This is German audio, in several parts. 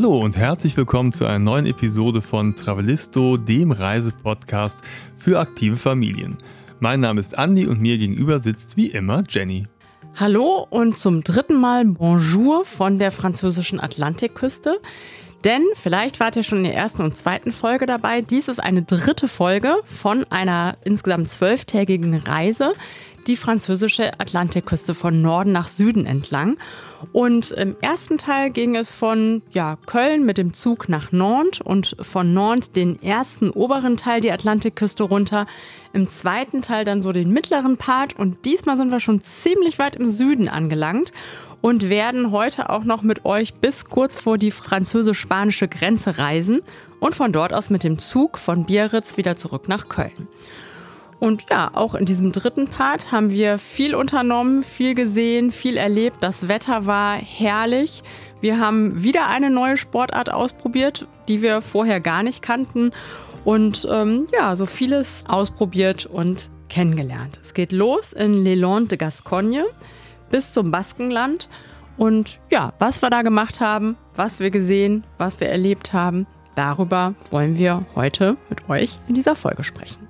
Hallo und herzlich willkommen zu einer neuen Episode von Travelisto, dem Reisepodcast für aktive Familien. Mein Name ist Andi und mir gegenüber sitzt wie immer Jenny. Hallo und zum dritten Mal Bonjour von der französischen Atlantikküste. Denn vielleicht wart ihr schon in der ersten und zweiten Folge dabei. Dies ist eine dritte Folge von einer insgesamt zwölftägigen Reise, die französische Atlantikküste von Norden nach Süden entlang. Und im ersten Teil ging es von ja, Köln mit dem Zug nach Nantes und von Nantes den ersten oberen Teil die Atlantikküste runter. Im zweiten Teil dann so den mittleren Part und diesmal sind wir schon ziemlich weit im Süden angelangt und werden heute auch noch mit euch bis kurz vor die französisch-spanische Grenze reisen und von dort aus mit dem Zug von Biarritz wieder zurück nach Köln. Und ja, auch in diesem dritten Part haben wir viel unternommen, viel gesehen, viel erlebt. Das Wetter war herrlich. Wir haben wieder eine neue Sportart ausprobiert, die wir vorher gar nicht kannten. Und ähm, ja, so vieles ausprobiert und kennengelernt. Es geht los in Leland de Gascogne bis zum Baskenland. Und ja, was wir da gemacht haben, was wir gesehen, was wir erlebt haben, darüber wollen wir heute mit euch in dieser Folge sprechen.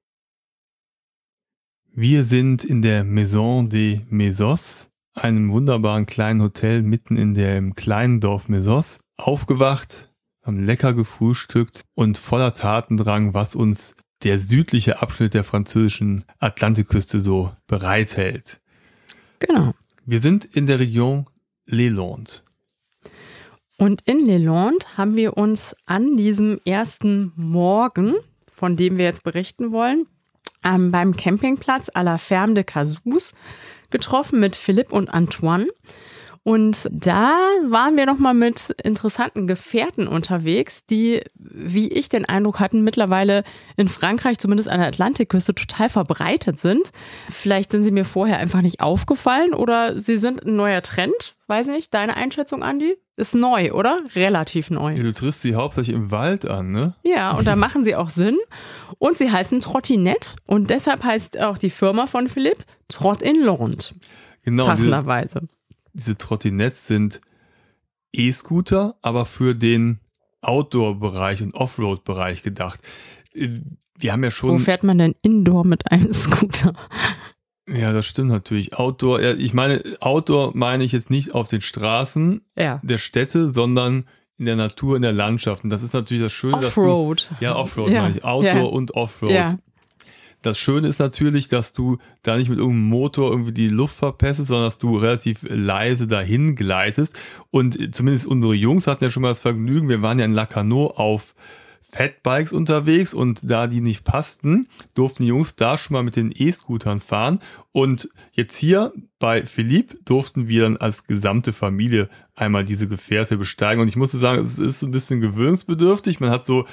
Wir sind in der Maison des Mesos, einem wunderbaren kleinen Hotel mitten in dem kleinen Dorf Mesos, aufgewacht, haben lecker gefrühstückt und voller Tatendrang, was uns der südliche Abschnitt der französischen Atlantikküste so bereithält. Genau. Wir sind in der Region Leland. Und in Leland haben wir uns an diesem ersten Morgen, von dem wir jetzt berichten wollen, ähm, beim Campingplatz à la Ferme de Casus getroffen mit Philipp und Antoine. Und da waren wir nochmal mit interessanten Gefährten unterwegs, die, wie ich den Eindruck hatten, mittlerweile in Frankreich, zumindest an der Atlantikküste, total verbreitet sind. Vielleicht sind sie mir vorher einfach nicht aufgefallen oder sie sind ein neuer Trend. Weiß nicht, deine Einschätzung, Andi? Ist neu, oder? Relativ neu. Ja, du triffst sie hauptsächlich im Wald an, ne? Ja, und da machen sie auch Sinn. Und sie heißen Trottinette und deshalb heißt auch die Firma von Philipp Trott in Lond. Genau. Passenderweise. Diese, diese Trottinettes sind E-Scooter, aber für den Outdoor-Bereich und Offroad-Bereich gedacht. Äh, wir haben ja schon. Wo fährt man denn Indoor mit einem Scooter? Ja, das stimmt natürlich. Outdoor, ich meine, Outdoor meine ich jetzt nicht auf den Straßen ja. der Städte, sondern in der Natur, in der Landschaft. Und das ist natürlich das Schöne, Offroad. dass du. Ja, Offroad ja. meine ich. Outdoor ja. und Offroad. Das Schöne ist natürlich, dass du da nicht mit irgendeinem Motor irgendwie die Luft verpestest, sondern dass du relativ leise dahin gleitest. Und zumindest unsere Jungs hatten ja schon mal das Vergnügen, wir waren ja in Lacanau auf Fatbikes unterwegs und da die nicht passten, durften die Jungs da schon mal mit den E-Scootern fahren. Und jetzt hier bei Philipp durften wir dann als gesamte Familie einmal diese Gefährte besteigen. Und ich musste sagen, es ist ein bisschen gewöhnungsbedürftig. Man hat so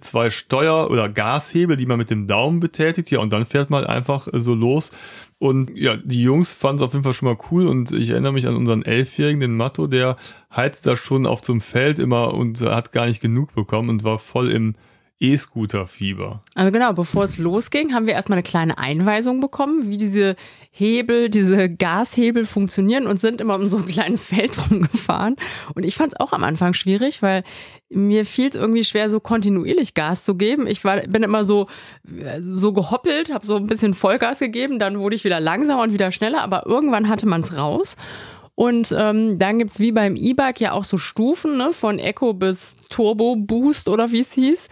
zwei Steuer- oder Gashebel, die man mit dem Daumen betätigt. Ja, und dann fährt man einfach äh, so los. Und ja, die Jungs fanden es auf jeden Fall schon mal cool. Und ich erinnere mich an unseren Elfjährigen, den Matto, der heizt da schon auf einem Feld immer und hat gar nicht genug bekommen und war voll im E-Scooter-Fieber. Also genau, bevor es losging, haben wir erstmal eine kleine Einweisung bekommen, wie diese Hebel, diese Gashebel funktionieren und sind immer um so ein kleines Feld rumgefahren. Und ich fand es auch am Anfang schwierig, weil mir fiel es irgendwie schwer, so kontinuierlich Gas zu geben. Ich war, bin immer so, so gehoppelt, habe so ein bisschen Vollgas gegeben, dann wurde ich wieder langsamer und wieder schneller, aber irgendwann hatte man es raus. Und ähm, dann gibt's wie beim E-Bike ja auch so Stufen, ne, von Echo bis Turbo Boost oder wie es hieß.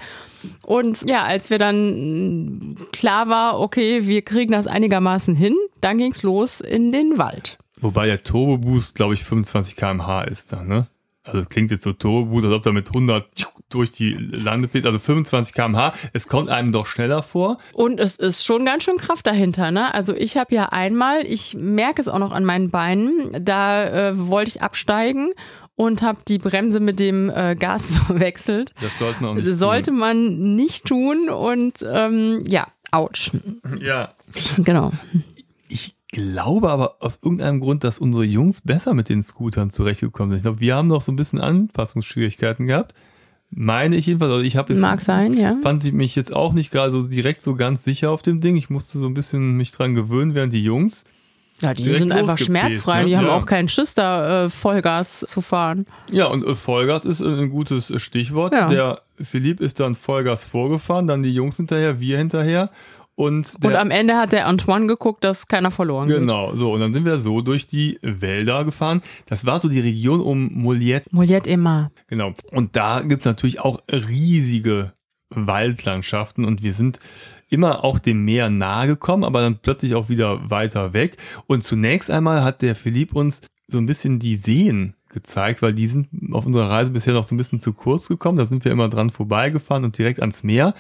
Und ja, als wir dann klar war, okay, wir kriegen das einigermaßen hin, dann ging's los in den Wald. Wobei der Turbo Boost, glaube ich, 25 km/h ist da, ne? Also das klingt jetzt so Turbo Boost, als ob da mit 100 durch die Landepiste, also 25 km/h. Es kommt einem doch schneller vor. Und es ist schon ganz schön Kraft dahinter, ne? Also ich habe ja einmal, ich merke es auch noch an meinen Beinen, da äh, wollte ich absteigen und habe die Bremse mit dem äh, Gas verwechselt. Das sollte man auch nicht Sollte tun. man nicht tun und ähm, ja, ouch. Ja. Genau. Ich glaube aber aus irgendeinem Grund, dass unsere Jungs besser mit den Scootern zurechtgekommen sind. Ich glaube, wir haben noch so ein bisschen Anpassungsschwierigkeiten gehabt. Meine ich jedenfalls. Also ich habe jetzt Mag sein, ja. fand ich mich jetzt auch nicht gerade so direkt so ganz sicher auf dem Ding. Ich musste so ein bisschen mich dran gewöhnen, während die Jungs. Ja, die sind einfach losgepäst, schmerzfrei. ne? Die haben Ja. auch keinen Schiss, da äh, Vollgas zu fahren. Ja, und äh, Vollgas ist äh, ein gutes äh, Stichwort. Ja. Der Philipp ist dann Vollgas vorgefahren, dann die Jungs hinterher, wir hinterher. Und, Und am Ende hat der Antoine geguckt, dass keiner verloren geht. Genau, so. Und dann sind wir so durch die Wälder gefahren. Das war so die Region um Moliette. Moliette Emma. Genau. Und da gibt's natürlich auch riesige Waldlandschaften und wir sind immer auch dem Meer nahe gekommen, aber dann plötzlich auch wieder weiter weg. Und zunächst einmal hat der Philipp uns so ein bisschen die Seen gezeigt, weil die sind auf unserer Reise bisher noch so ein bisschen zu kurz gekommen. Da sind wir immer dran vorbeigefahren und direkt ans Meer.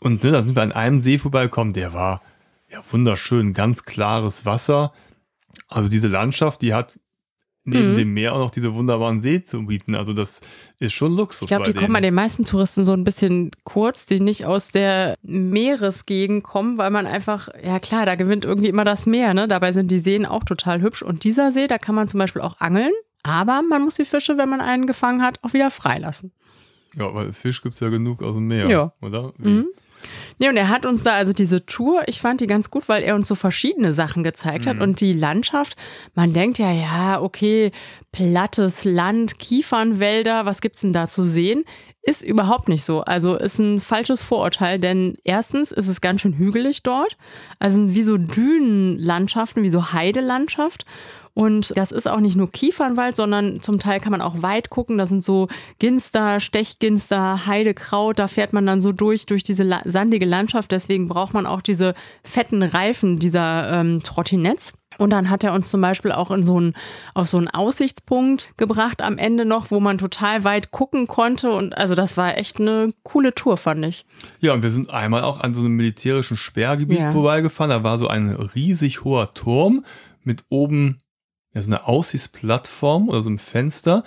Und ne, da sind wir an einem See vorbeigekommen, der war ja wunderschön, ganz klares Wasser. Also diese Landschaft, die hat neben Mhm. dem Meer auch noch diese wunderbaren See zu bieten. Also das ist schon Luxus. Ich glaube, die kommen bei denen. den meisten Touristen so ein bisschen kurz, die nicht aus der Meeresgegend kommen, weil man einfach, ja klar, da gewinnt irgendwie immer das Meer, ne? Dabei sind die Seen auch total hübsch. Und dieser See, da kann man zum Beispiel auch angeln, aber man muss die Fische, wenn man einen gefangen hat, auch wieder freilassen. Ja, weil Fisch gibt's ja genug aus dem Meer, Ja. oder? Mhm. Nee, und er hat uns da also diese Tour, ich fand die ganz gut, weil er uns so verschiedene Sachen gezeigt hat und die Landschaft, man denkt ja, ja, okay, plattes Land, Kiefernwälder, was gibt's denn da zu sehen? Ist überhaupt nicht so. Also ist ein falsches Vorurteil, denn erstens ist es ganz schön hügelig dort. Also sind wie so Dünenlandschaften, wie so Heidelandschaft. Und das ist auch nicht nur Kiefernwald, sondern zum Teil kann man auch weit gucken. Da sind so Ginster, Stechginster, Heidekraut. Da fährt man dann so durch, durch diese la sandige Landschaft. Deswegen braucht man auch diese fetten Reifen dieser ähm, Trottinetts. Und dann hat er uns zum Beispiel auch in so einen, auf so einen Aussichtspunkt gebracht am Ende noch, wo man total weit gucken konnte. Und also das war echt eine coole Tour, fand ich. Ja, und wir sind einmal auch an so einem militärischen Sperrgebiet Ja. vorbeigefahren. Da war so ein riesig hoher Turm mit oben ja, so eine Aussichtsplattform oder so einem Fenster.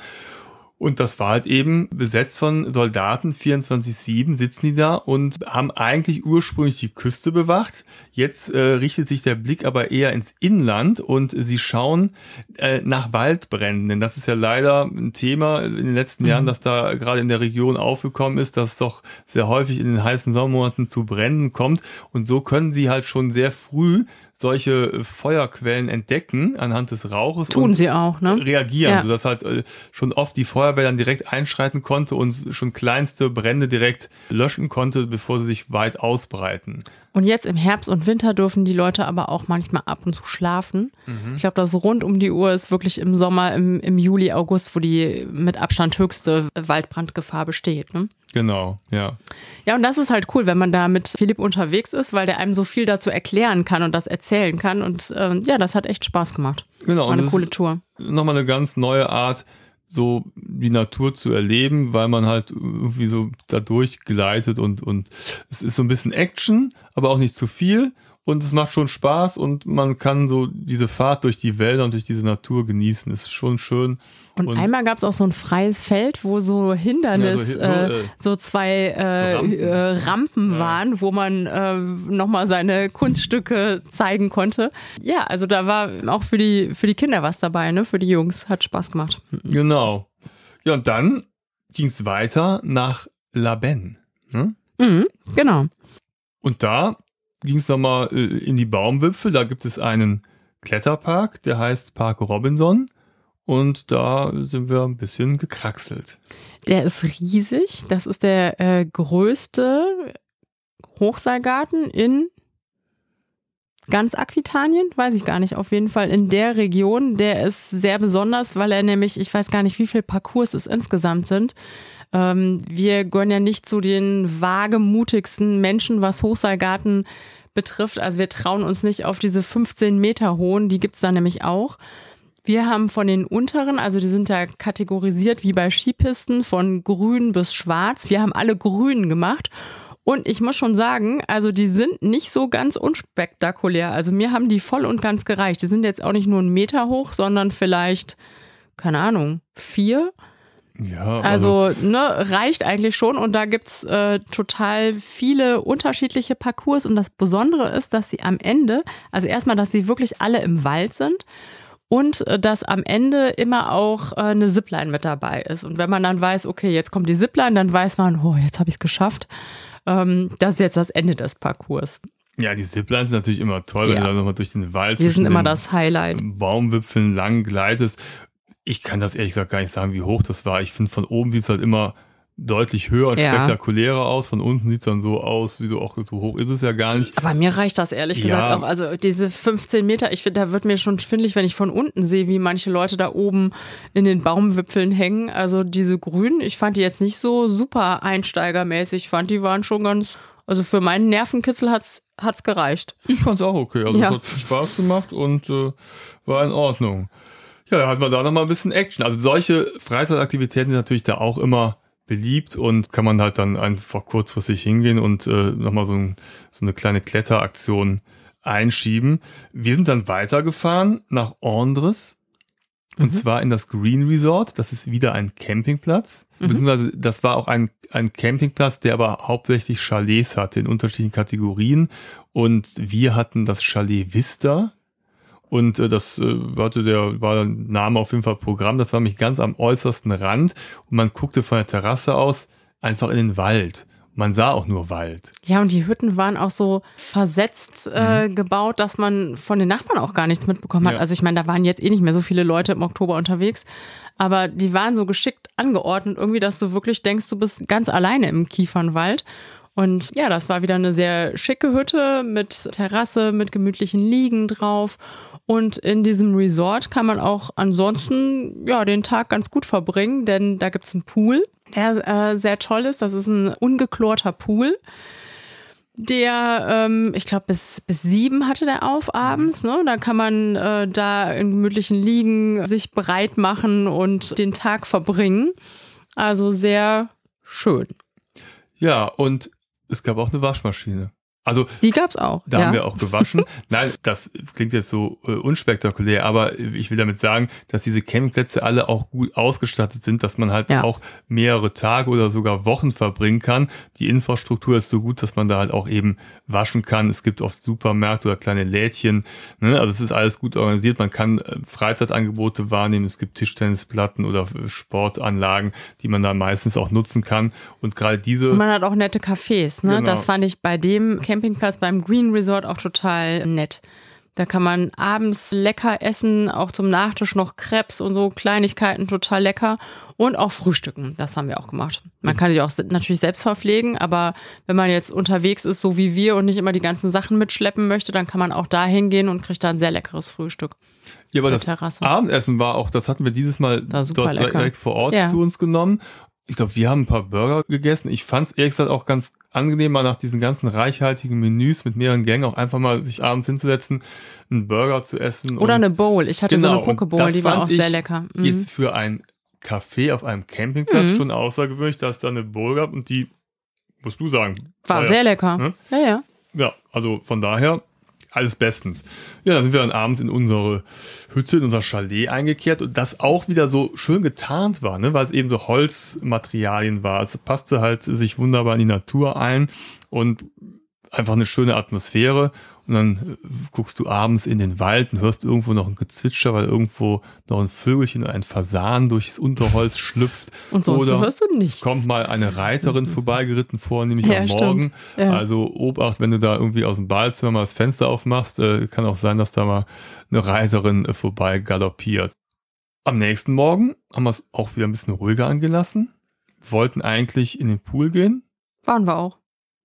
Und das war halt eben besetzt von Soldaten, 24-7 sitzen die da und haben eigentlich ursprünglich die Küste bewacht. Jetzt äh, richtet sich der Blick aber eher ins Inland und sie schauen äh, nach Waldbränden. Denn das ist ja leider ein Thema in den letzten Jahren, das da gerade in der Region aufgekommen ist, dass es doch sehr häufig in den heißen Sommermonaten zu Bränden kommt. Und so können sie halt schon sehr früh solche Feuerquellen entdecken anhand des Rauches. Tun und sie auch, ne? reagieren, Ja. sodass halt äh, schon oft die Feuerwehr dann direkt einschreiten konnte und schon kleinste Brände direkt löschen konnte, bevor sie sich weit ausbreiten. Und jetzt im Herbst und Winter dürfen die Leute aber auch manchmal ab und zu schlafen. Ich glaube, das rund um die Uhr ist wirklich im Sommer, im, im Juli, August, wo die mit Abstand höchste Waldbrandgefahr besteht. Ne? Genau, ja. Ja, und das ist halt cool, wenn man da mit Philipp unterwegs ist, weil der einem so viel dazu erklären kann und das erzählen kann. Und ähm, ja, das hat echt Spaß gemacht. Genau. War eine coole Tour. nochmal eine ganz neue Art, so die Natur zu erleben, weil man halt irgendwie so da durchgleitet und, und es ist so ein bisschen Action, aber auch nicht zu viel. Und es macht schon Spaß und man kann so diese Fahrt durch die Wälder und durch diese Natur genießen. Es ist schon schön. Und, einmal gab es auch so ein freies Feld, wo so Hindernis, Ja, so äh, äh, so zwei äh, so Rampen. äh, Rampen Ja. waren, wo man äh, nochmal seine Kunststücke zeigen konnte. Ja, also da war auch für die, für die Kinder was dabei, ne? Für die Jungs. Hat Spaß gemacht. Genau. Ja, und dann ging es weiter nach La Benne. Ne? Mhm, genau. Und da ging es nochmal äh, in die Baumwipfel. Da gibt es einen Kletterpark, der heißt Park Robinson. Und da sind wir ein bisschen gekraxelt. Der ist riesig. Das ist der äh, größte Hochseilgarten in ganz Aquitanien, weiß ich gar nicht, auf jeden Fall in der Region. Der ist sehr besonders, weil er nämlich, ich weiß gar nicht, wie viele Parcours es insgesamt sind. Ähm, wir gehören ja nicht zu den wagemutigsten Menschen, was Hochseilgarten betrifft. Also wir trauen uns nicht auf diese 15 Meter hohen, die gibt's da nämlich auch. Wir haben von den unteren, also die sind da kategorisiert wie bei Skipisten von grün bis schwarz. Wir haben alle grün gemacht. Und ich muss schon sagen, also die sind nicht so ganz unspektakulär. Also mir haben die voll und ganz gereicht. Die sind jetzt auch nicht nur einen Meter hoch, sondern vielleicht, keine Ahnung, vier. Ja, also, also ne, reicht eigentlich schon und da gibt's äh, total viele unterschiedliche Parcours und das Besondere ist, dass sie am Ende, also erstmal, dass sie wirklich alle im Wald sind und äh, dass am Ende immer auch äh, eine Zipline mit dabei ist. Und wenn man dann weiß, okay, jetzt kommt die Zipline, dann weiß man, oh, jetzt habe ich es geschafft. Ähm, das ist jetzt das Ende des Parcours. Ja, die Ziplines sind natürlich immer toll, wenn ja. du da nochmal durch den Wald Die sind immer das Highlight. Baumwipfeln lang gleitest. Ich kann das ehrlich gesagt gar nicht sagen, wie hoch das war. Ich finde, von oben sieht es halt immer deutlich höher und ja. spektakulärer aus. Von unten sieht es dann so aus, wie so auch so hoch ist es ja gar nicht. Aber mir reicht das ehrlich ja. gesagt auch. Also diese 15 Meter, ich finde, da wird mir schon schwindlig, wenn ich von unten sehe, wie manche Leute da oben in den Baumwipfeln hängen. Also diese Grünen, ich fand die jetzt nicht so super einsteigermäßig. Ich fand, die waren schon ganz, also für meinen Nervenkitzel hat's hat's gereicht. Ich fand's auch okay. Also ja. es hat Spaß gemacht und äh, war in Ordnung. Ja, da hatten wir da nochmal ein bisschen Action. Also solche Freizeitaktivitäten sind natürlich da auch immer beliebt und kann man halt dann einfach kurzfristig hingehen und äh, nochmal so, ein, so eine kleine Kletteraktion einschieben. Wir sind dann weitergefahren nach Andres und mhm. zwar in das Green Resort. Das ist wieder ein Campingplatz. Mhm. Beziehungsweise das war auch ein, ein Campingplatz, der aber hauptsächlich Chalets hatte in unterschiedlichen Kategorien. Und wir hatten das Chalet Vista. Und äh, das äh, hatte der, war der Name auf jeden Fall Programm. Das war mich ganz am äußersten Rand. Und man guckte von der Terrasse aus einfach in den Wald. Man sah auch nur Wald. Ja, und die Hütten waren auch so versetzt äh, mhm. gebaut, dass man von den Nachbarn auch gar nichts mitbekommen hat. Ja. Also ich meine, da waren jetzt eh nicht mehr so viele Leute im Oktober unterwegs, aber die waren so geschickt angeordnet, irgendwie, dass du wirklich denkst, du bist ganz alleine im Kiefernwald. Und ja, das war wieder eine sehr schicke Hütte mit Terrasse, mit gemütlichen Liegen drauf. Und in diesem Resort kann man auch ansonsten ja den Tag ganz gut verbringen, denn da gibt's einen Pool, der äh, sehr toll ist. Das ist ein ungeklorter Pool der, ähm, ich glaube, bis, bis sieben hatte der auf abends. Ne? Da kann man äh, da in gemütlichen Liegen sich bereit machen und den Tag verbringen. Also sehr schön. Ja, und es gab auch eine Waschmaschine. Also die gab's auch. Da ja. haben wir auch gewaschen. Nein, das klingt jetzt so äh, unspektakulär, aber ich will damit sagen, dass diese Campingplätze alle auch gut ausgestattet sind, dass man halt ja. auch mehrere Tage oder sogar Wochen verbringen kann. Die Infrastruktur ist so gut, dass man da halt auch eben waschen kann. Es gibt oft Supermärkte oder kleine Lädchen. Ne? Also es ist alles gut organisiert. Man kann äh, Freizeitangebote wahrnehmen. Es gibt Tischtennisplatten oder Sportanlagen, die man da meistens auch nutzen kann. Und gerade diese. Man hat auch nette Cafés. Ne? Genau. Das fand ich bei dem Campingplatz beim Green Resort auch total nett. Da kann man abends lecker essen, auch zum Nachtisch noch Krebs und so Kleinigkeiten total lecker und auch frühstücken. Das haben wir auch gemacht. Man kann sich auch natürlich selbst verpflegen, aber wenn man jetzt unterwegs ist, so wie wir und nicht immer die ganzen Sachen mitschleppen möchte, dann kann man auch da hingehen und kriegt da ein sehr leckeres Frühstück. Ja, aber das Terrasse. Abendessen war auch, das hatten wir dieses Mal dort lecker. direkt vor Ort ja. zu uns genommen ich glaube, wir haben ein paar Burger gegessen. Ich fand es ehrlich gesagt auch ganz angenehm, mal nach diesen ganzen reichhaltigen Menüs mit mehreren Gängen auch einfach mal sich abends hinzusetzen, einen Burger zu essen. Oder eine Bowl. Ich hatte genau, so eine Pokebowl, die war auch sehr lecker. Mhm. Jetzt für ein Café auf einem Campingplatz mhm. schon außergewöhnlich, dass es da eine Bowl gab und die, musst du sagen. War, war sehr ja, lecker. Ne? Ja, ja. Ja, also von daher alles bestens. Ja, dann sind wir dann abends in unsere Hütte, in unser Chalet eingekehrt und das auch wieder so schön getarnt war, ne, weil es eben so Holzmaterialien war. Es passte halt sich wunderbar in die Natur ein und einfach eine schöne Atmosphäre. Und dann äh, guckst du abends in den Wald und hörst irgendwo noch ein Gezwitscher, weil irgendwo noch ein Vögelchen oder ein Fasan durchs Unterholz schlüpft. Und sonst oder hörst du nicht. kommt mal eine Reiterin vorbeigeritten vor, nämlich ja, am Morgen. Ja. Also Obacht, wenn du da irgendwie aus dem Badezimmer mal das Fenster aufmachst, äh, kann auch sein, dass da mal eine Reiterin äh, vorbei galoppiert. Am nächsten Morgen haben wir es auch wieder ein bisschen ruhiger angelassen. Wollten eigentlich in den Pool gehen. Waren wir auch.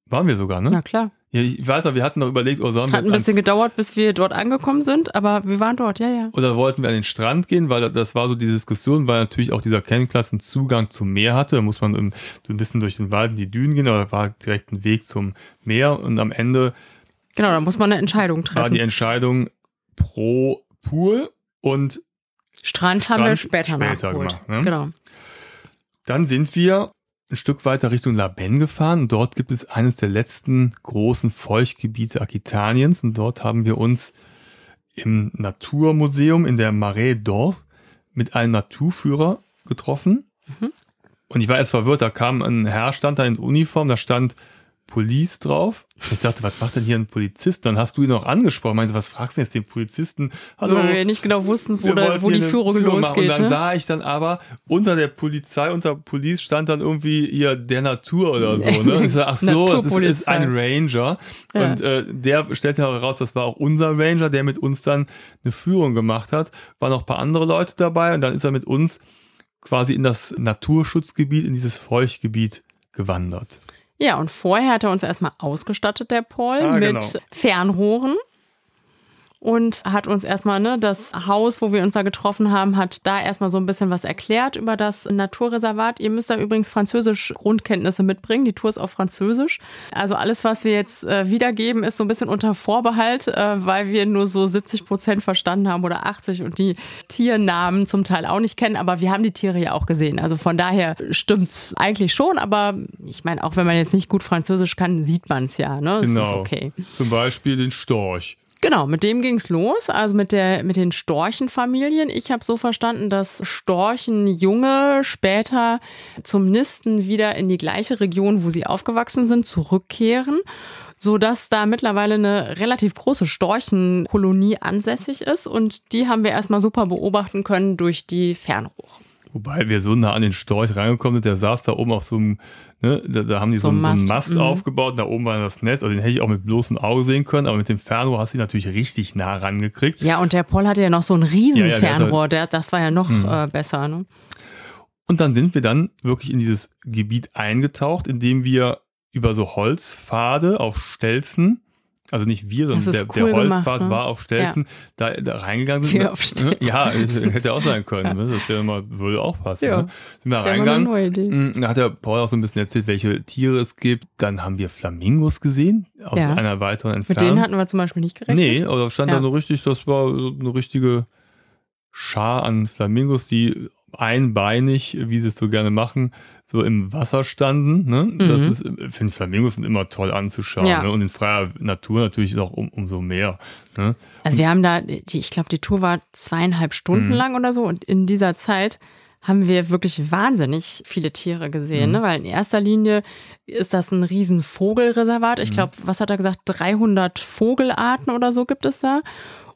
Waren wir sogar, ne? Na klar. Ja, ich weiß noch, wir hatten noch überlegt, oh, sollen Hat wir. Hat ein bisschen gedauert, bis wir dort angekommen sind, aber wir waren dort, ja, ja. Oder wollten wir an den Strand gehen, weil das war so die Diskussion, weil natürlich auch dieser Campingplatz einen Zugang zum Meer hatte. Da muss man ein bisschen durch den Wald in die Dünen gehen, aber da war direkt ein Weg zum Meer und am Ende. Genau, da muss man eine Entscheidung treffen. War die Entscheidung pro Pool und Strand, Strand haben wir später, später gemacht. Ne? Genau. Dann sind wir ein Stück weiter Richtung La Ben gefahren und dort gibt es eines der letzten großen Feuchtgebiete Aquitaniens und dort haben wir uns im Naturmuseum in der Marais d'Or mit einem Naturführer getroffen. Mhm. Und ich war erst verwirrt, da kam ein Herr, stand da in Uniform, da stand Police drauf. Ich dachte, was macht denn hier ein Polizist? Dann hast du ihn auch angesprochen. Meinst du, was fragst du jetzt den Polizisten? Hallo. Weil wir nicht genau wussten, wo, da, wo die Führung, Führung losgeht. Und dann ne? sah ich dann aber, unter der Polizei, unter Police stand dann irgendwie hier der Natur oder so. Ne? Und ich sag, ach so, das ist, ist, ein Ranger. Ja. Und äh, der stellte heraus, das war auch unser Ranger, der mit uns dann eine Führung gemacht hat. Waren noch ein paar andere Leute dabei und dann ist er mit uns quasi in das Naturschutzgebiet, in dieses Feuchtgebiet gewandert. Ja, und vorher hat er uns erstmal ausgestattet, der Paul, ah, mit genau. Fernrohren und hat uns erstmal ne, das Haus, wo wir uns da getroffen haben, hat da erstmal so ein bisschen was erklärt über das Naturreservat. Ihr müsst da übrigens französisch Grundkenntnisse mitbringen. Die Tour ist auf Französisch. Also alles, was wir jetzt äh, wiedergeben, ist so ein bisschen unter Vorbehalt, äh, weil wir nur so 70 Prozent verstanden haben oder 80 und die Tiernamen zum Teil auch nicht kennen. Aber wir haben die Tiere ja auch gesehen. Also von daher stimmt's eigentlich schon. Aber ich meine, auch wenn man jetzt nicht gut Französisch kann, sieht man es ja. Ne? Das genau. ist okay. Zum Beispiel den Storch. Genau, mit dem ging's los, also mit der mit den Storchenfamilien. Ich habe so verstanden, dass Storchenjunge später zum Nisten wieder in die gleiche Region, wo sie aufgewachsen sind, zurückkehren, so dass da mittlerweile eine relativ große Storchenkolonie ansässig ist und die haben wir erstmal super beobachten können durch die Fernrohre. Wobei wir so nah an den Storch reingekommen sind, der saß da oben auf so einem, ne, da, da haben die so, so, einen, Mast, so einen Mast mhm. aufgebaut, da oben war das Nest, also den hätte ich auch mit bloßem Auge sehen können, aber mit dem Fernrohr hast du ihn natürlich richtig nah rangekriegt. Ja, und der Paul hatte ja noch so ein riesen ja, ja, Fernrohr, der, das war ja noch mhm. äh, besser. Ne? Und dann sind wir dann wirklich in dieses Gebiet eingetaucht, indem wir über so Holzpfade auf Stelzen also nicht wir, sondern der, cool der Holzfahrt ne? war auf Stelzen, ja. da, da reingegangen sind. Wir auf Stelzen. Ja, hätte auch sein können. Ja. Ne? Das wäre mal, würde auch passen. Ja. Ne? Sind wir reingegangen. Mm, da hat der Paul auch so ein bisschen erzählt, welche Tiere es gibt. Dann haben wir Flamingos gesehen, aus ja. einer weiteren Entfernung. Mit denen hatten wir zum Beispiel nicht gerechnet. Nee, also stand da nur richtig, das war eine richtige Schar an Flamingos, die einbeinig, wie sie es so gerne machen, so im Wasser standen. Ne? Mhm. Das ist, ich finde Flamingos sind immer toll anzuschauen. Ja. Ne? Und in freier Natur natürlich auch um, umso mehr. Ne? Also wir haben da, ich glaube, die Tour war zweieinhalb Stunden mhm. lang oder so und in dieser Zeit haben wir wirklich wahnsinnig viele Tiere gesehen, mhm. ne? weil in erster Linie ist das ein riesen Vogelreservat. Ich mhm. glaube, was hat er gesagt, 300 Vogelarten oder so gibt es da.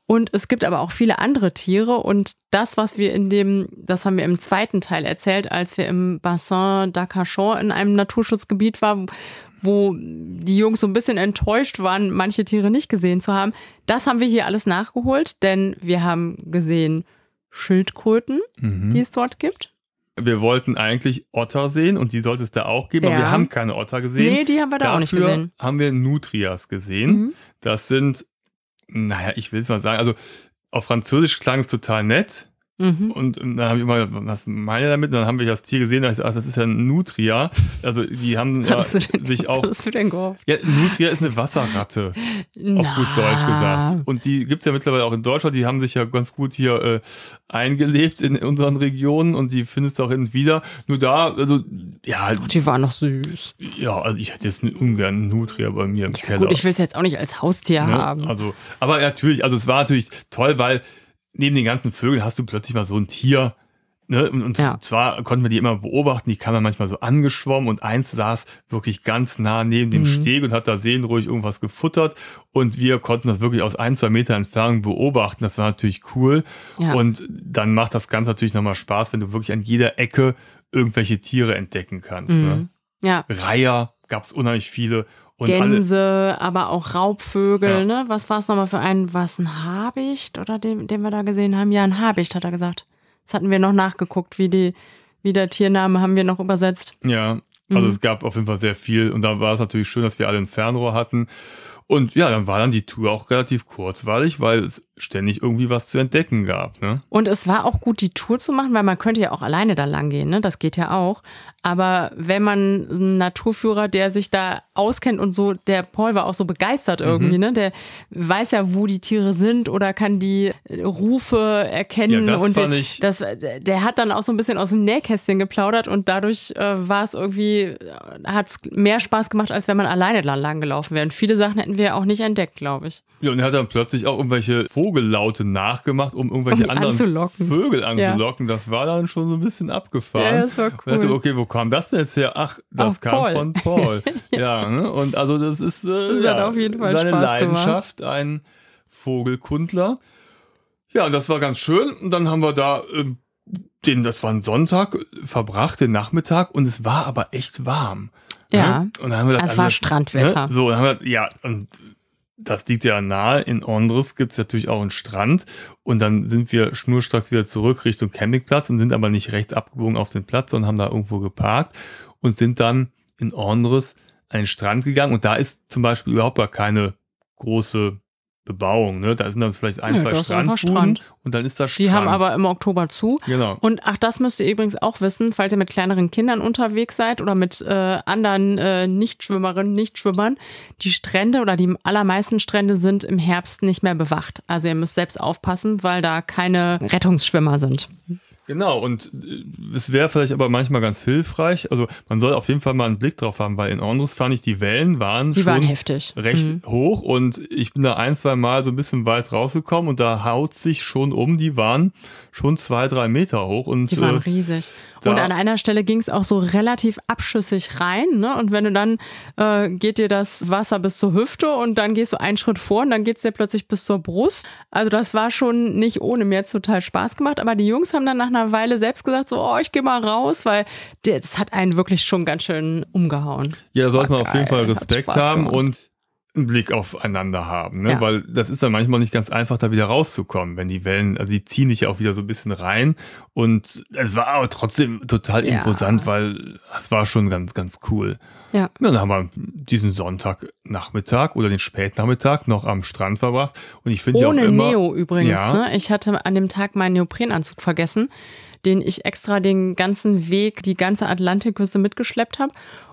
Und es gibt aber auch viele andere Tiere. Und das, was wir in dem, das haben wir im zweiten Teil erzählt, als wir im Bassin d'Arcachon in einem Naturschutzgebiet waren, wo die Jungs so ein bisschen enttäuscht waren, manche Tiere nicht gesehen zu haben. Das haben wir hier alles nachgeholt, denn wir haben gesehen Schildkröten, mhm. die es dort gibt. Wir wollten eigentlich Otter sehen und die sollte es da auch geben, ja. aber wir haben keine Otter gesehen. Nee, die haben wir da Dafür auch nicht gesehen. haben wir Nutrias gesehen. Mhm. Das sind naja, ich will es mal sagen, also auf Französisch klang es total nett. Mhm. Und dann habe ich immer, was meine damit? Und dann haben wir das Tier gesehen, da ich, ach, das ist ja ein Nutria. Also die haben ja sich auch. Was hast du denn gehofft? Ja, Nutria ist eine Wasserratte, Na. auf gut Deutsch gesagt. Und die gibt's ja mittlerweile auch in Deutschland, die haben sich ja ganz gut hier äh, eingelebt in unseren Regionen und die findest du auch hin und wieder. Nur da, also ja. Ach, die waren noch süß. Ja, also ich hätte jetzt ungern Nutria bei mir im ja, Keller. Gut, ich will es jetzt auch nicht als Haustier ne? haben. Also, aber natürlich, also es war natürlich toll, weil neben den ganzen Vögeln hast du plötzlich mal so ein Tier. Ne? Und, und ja. zwar konnten wir die immer beobachten, die kamen manchmal so angeschwommen und eins saß wirklich ganz nah neben dem mhm. Steg und hat da seelenruhig irgendwas gefuttert und wir konnten das wirklich aus ein, zwei Meter Entfernung beobachten. Das war natürlich cool. Ja. Und dann macht das Ganze natürlich nochmal Spaß, wenn du wirklich an jeder Ecke irgendwelche Tiere entdecken kannst. Ne? Mhm. Ne? Ja. Reiher gab es unheimlich viele und Gänse, alle, aber auch Raubvögel, ja. ne? Was war es nochmal für einen, was ein Habicht oder den, den wir da gesehen haben? Ja, ein Habicht, hat er gesagt. Das hatten wir noch nachgeguckt, wie die, wie der Tiername haben wir noch übersetzt. Ja, also mhm. es gab auf jeden Fall sehr viel und da war es natürlich schön, dass wir alle ein Fernrohr hatten. Und ja, dann war dann die Tour auch relativ kurzweilig, weil es ständig irgendwie was zu entdecken gab. Ne? Und es war auch gut, die Tour zu machen, weil man könnte ja auch alleine da lang gehen, ne? Das geht ja auch. Aber wenn man einen Naturführer, der sich da auskennt und so, der Paul war auch so begeistert mhm. irgendwie, mhm. ne? Der weiß ja, wo die Tiere sind oder kann die Rufe erkennen. Ja, das und fand ich das, der hat dann auch so ein bisschen aus dem Nähkästchen geplaudert und dadurch äh, war es irgendwie, äh, hat es mehr Spaß gemacht, als wenn man alleine da lang gelaufen wäre. Und viele Sachen hätten wir auch nicht entdeckt, glaube ich. Ja, und er hat dann plötzlich auch irgendwelche Fotos Vogellaute nachgemacht, um irgendwelche Um anderen anzulocken. Vögel anzulocken. Das war dann schon so ein bisschen abgefahren. Ja, das war Und ich dachte, cool. okay, wo kam das denn jetzt her? Ach, das Auf kam Paul. von Paul. ja, ne? und also das ist äh, Das ja, auf jeden Fall seine Spaß gemacht. Leidenschaft, ein Vogelkundler. Ja, und das war ganz schön. Und dann haben wir da ähm, den, das war ein Sonntag, verbracht, den Nachmittag, und es war aber echt warm. Ja. Ne? Und dann haben wir gedacht, Es war das- Strandwetter. Ne? So, dann haben wir, ja, und das liegt ja nahe. In Ondres gibt es natürlich auch einen Strand. Und dann sind wir schnurstracks wieder zurück Richtung Campingplatz und sind aber nicht rechts abgebogen auf den Platz, sondern haben da irgendwo geparkt und sind dann in Ondres an den Strand gegangen. Und da ist zum Beispiel überhaupt gar keine große Bebauung. Ne? Da sind dann vielleicht ein, Nö, zwei Strandbuden Strand. und dann ist das Die Strand. haben aber im Oktober zu. Genau. Und ach, das müsst ihr übrigens auch wissen, falls ihr mit kleineren Kindern unterwegs seid oder mit äh, anderen äh, Nichtschwimmerinnen, Nichtschwimmern. Die Strände oder die allermeisten Strände sind im Herbst nicht mehr bewacht. Also ihr müsst selbst aufpassen, weil da keine Rettungsschwimmer sind. Genau, und äh, es wäre vielleicht aber manchmal ganz hilfreich. Also man soll auf jeden Fall mal einen Blick drauf haben, weil in Ondres fand ich, die Wellen waren Die schon waren heftig. recht Mhm. hoch und ich bin da ein, zwei Mal so ein bisschen weit rausgekommen und da haut sich schon um, die waren schon zwei, drei Meter hoch und Die waren äh, riesig. Da- Und an einer Stelle ging es auch so relativ abschüssig rein. Ne? Und wenn du dann äh, geht dir das Wasser bis zur Hüfte und dann gehst du einen Schritt vor und dann geht's dir plötzlich bis zur Brust. Also das war schon nicht ohne. Mir total Spaß gemacht. Aber die Jungs haben dann nach einer Weile selbst gesagt, so, oh, ich gehe mal raus, weil das hat einen wirklich schon ganz schön umgehauen. ja, da sollte man auf jeden Fall Respekt haben gemacht. und einen Blick aufeinander haben, ne? Ja. weil das ist dann manchmal nicht ganz einfach, da wieder rauszukommen, wenn die Wellen, also die ziehen dich auch wieder so ein bisschen rein und es war aber trotzdem total Ja. imposant, weil es war schon ganz, ganz cool. Ja. Ja, dann haben wir diesen Sonntagnachmittag oder den Spätnachmittag noch am Strand verbracht. Und ich finde ja auch Ohne immer. Neo übrigens. Ja. Ne? Ich hatte an dem Tag meinen Neoprenanzug vergessen, den ich extra den ganzen Weg, die ganze Atlantikküste mitgeschleppt habe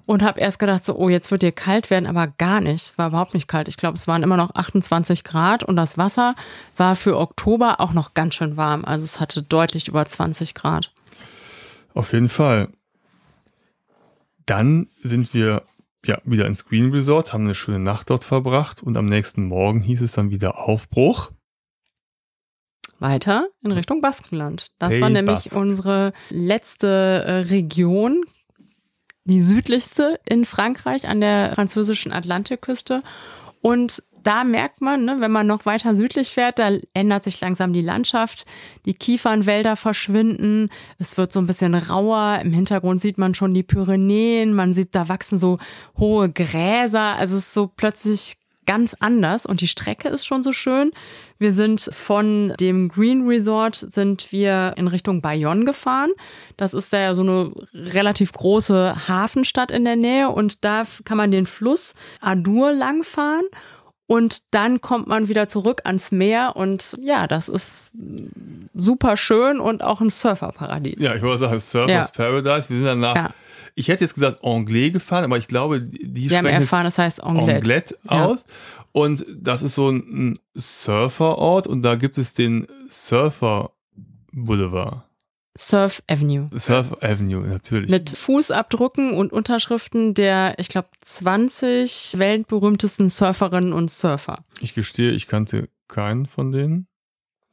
und habe erst gedacht, so, oh, jetzt wird dir kalt werden, aber gar nicht. Es war überhaupt nicht kalt. Ich glaube, es waren immer noch 28 Grad und das Wasser war für Oktober auch noch ganz schön warm. Also es hatte deutlich über 20 Grad. Auf jeden Fall. Dann sind wir ja wieder ins Green Resort, haben eine schöne Nacht dort verbracht und am nächsten Morgen hieß es dann wieder Aufbruch. Weiter in Richtung Baskenland. Das Pays war nämlich Basque. unsere letzte äh, Region, die südlichste in Frankreich an der französischen Atlantikküste. Und da merkt man, ne, wenn man noch weiter südlich fährt, da ändert sich langsam die Landschaft. Die Kiefernwälder verschwinden. Es wird so ein bisschen rauer. Im Hintergrund sieht man schon die Pyrenäen. Man sieht, da wachsen so hohe Gräser. Also es ist so plötzlich ganz anders und die Strecke ist schon so schön. Wir sind von dem Green Resort sind wir in Richtung Bayonne gefahren. Das ist ja so eine relativ große Hafenstadt in der Nähe und da kann man den Fluss Adour langfahren und dann kommt man wieder zurück ans Meer und ja, das ist super schön und auch ein Surferparadies. Ja, ich wollte sagen, Surfers Ja. Paradise. Wir sind danach, Ja. ich hätte jetzt gesagt Anglais gefahren, aber ich glaube, die Wir haben sprechen es erfahren, das heißt Anglet. Anglet Ja. aus. Und das ist so ein Surferort und da gibt es den Surfer Boulevard. Surf Avenue. Surf Avenue, natürlich. Mit Fußabdrücken und Unterschriften der, ich glaube, 20 weltberühmtesten Surferinnen und Surfer. ich gestehe, ich kannte keinen von denen.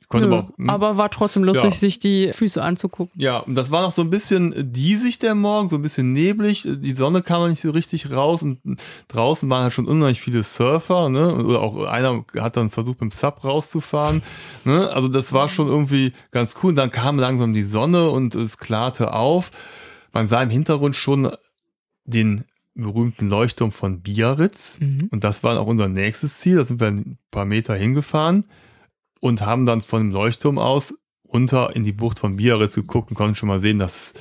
Konnte Nö, aber auch. hm? aber war trotzdem lustig, Ja. sich die Füße anzugucken. Ja, und das war noch so ein bisschen diesig der Morgen, so ein bisschen neblig. Die Sonne kam noch nicht so richtig raus und draußen waren halt schon unheimlich viele Surfer, ne? Oder auch einer hat dann versucht, mit dem Sub rauszufahren. Ne? Also das war schon irgendwie ganz cool. Und dann kam langsam die Sonne und es klarte auf. Man sah im Hintergrund schon den berühmten Leuchtturm von Biarritz. Mhm. Und das war auch unser nächstes Ziel. Da sind wir ein paar Meter hingefahren und haben dann von dem Leuchtturm aus runter in die Bucht von Biarritz geguckt und konnten schon mal sehen, dass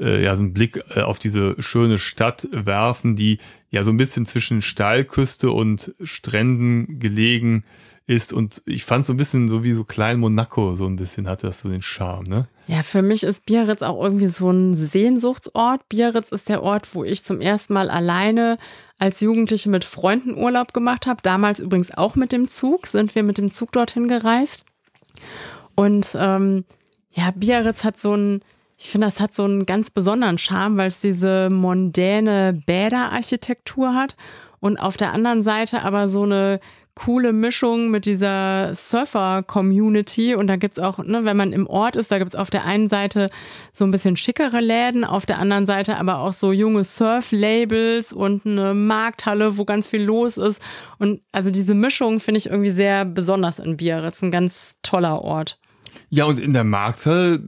äh, ja so einen Blick äh, auf diese schöne Stadt werfen, die ja so ein bisschen zwischen Steilküste und Stränden gelegen ist und ich fand so ein bisschen so wie so klein Monaco so ein bisschen hatte das so den Charme, ne? Ja, für mich ist Biarritz auch irgendwie so ein Sehnsuchtsort. Biarritz ist der Ort, wo ich zum ersten Mal alleine als Jugendliche mit Freunden Urlaub gemacht habe. Damals übrigens auch mit dem Zug, sind wir mit dem Zug dorthin gereist. Und ähm, ja, Biarritz hat so ein, ich finde, das hat so einen ganz besonderen Charme, weil es diese mondäne Bäderarchitektur hat und auf der anderen Seite aber so eine coole Mischung mit dieser Surfer-Community. Und da gibt's auch, ne, wenn man im Ort ist, da gibt's auf der einen Seite so ein bisschen schickere Läden, auf der anderen Seite aber auch so junge Surf-Labels und eine Markthalle, wo ganz viel los ist. Und also diese Mischung finde ich irgendwie sehr besonders in Biarritz. Ein ganz toller Ort. Ja, und in der Markthalle,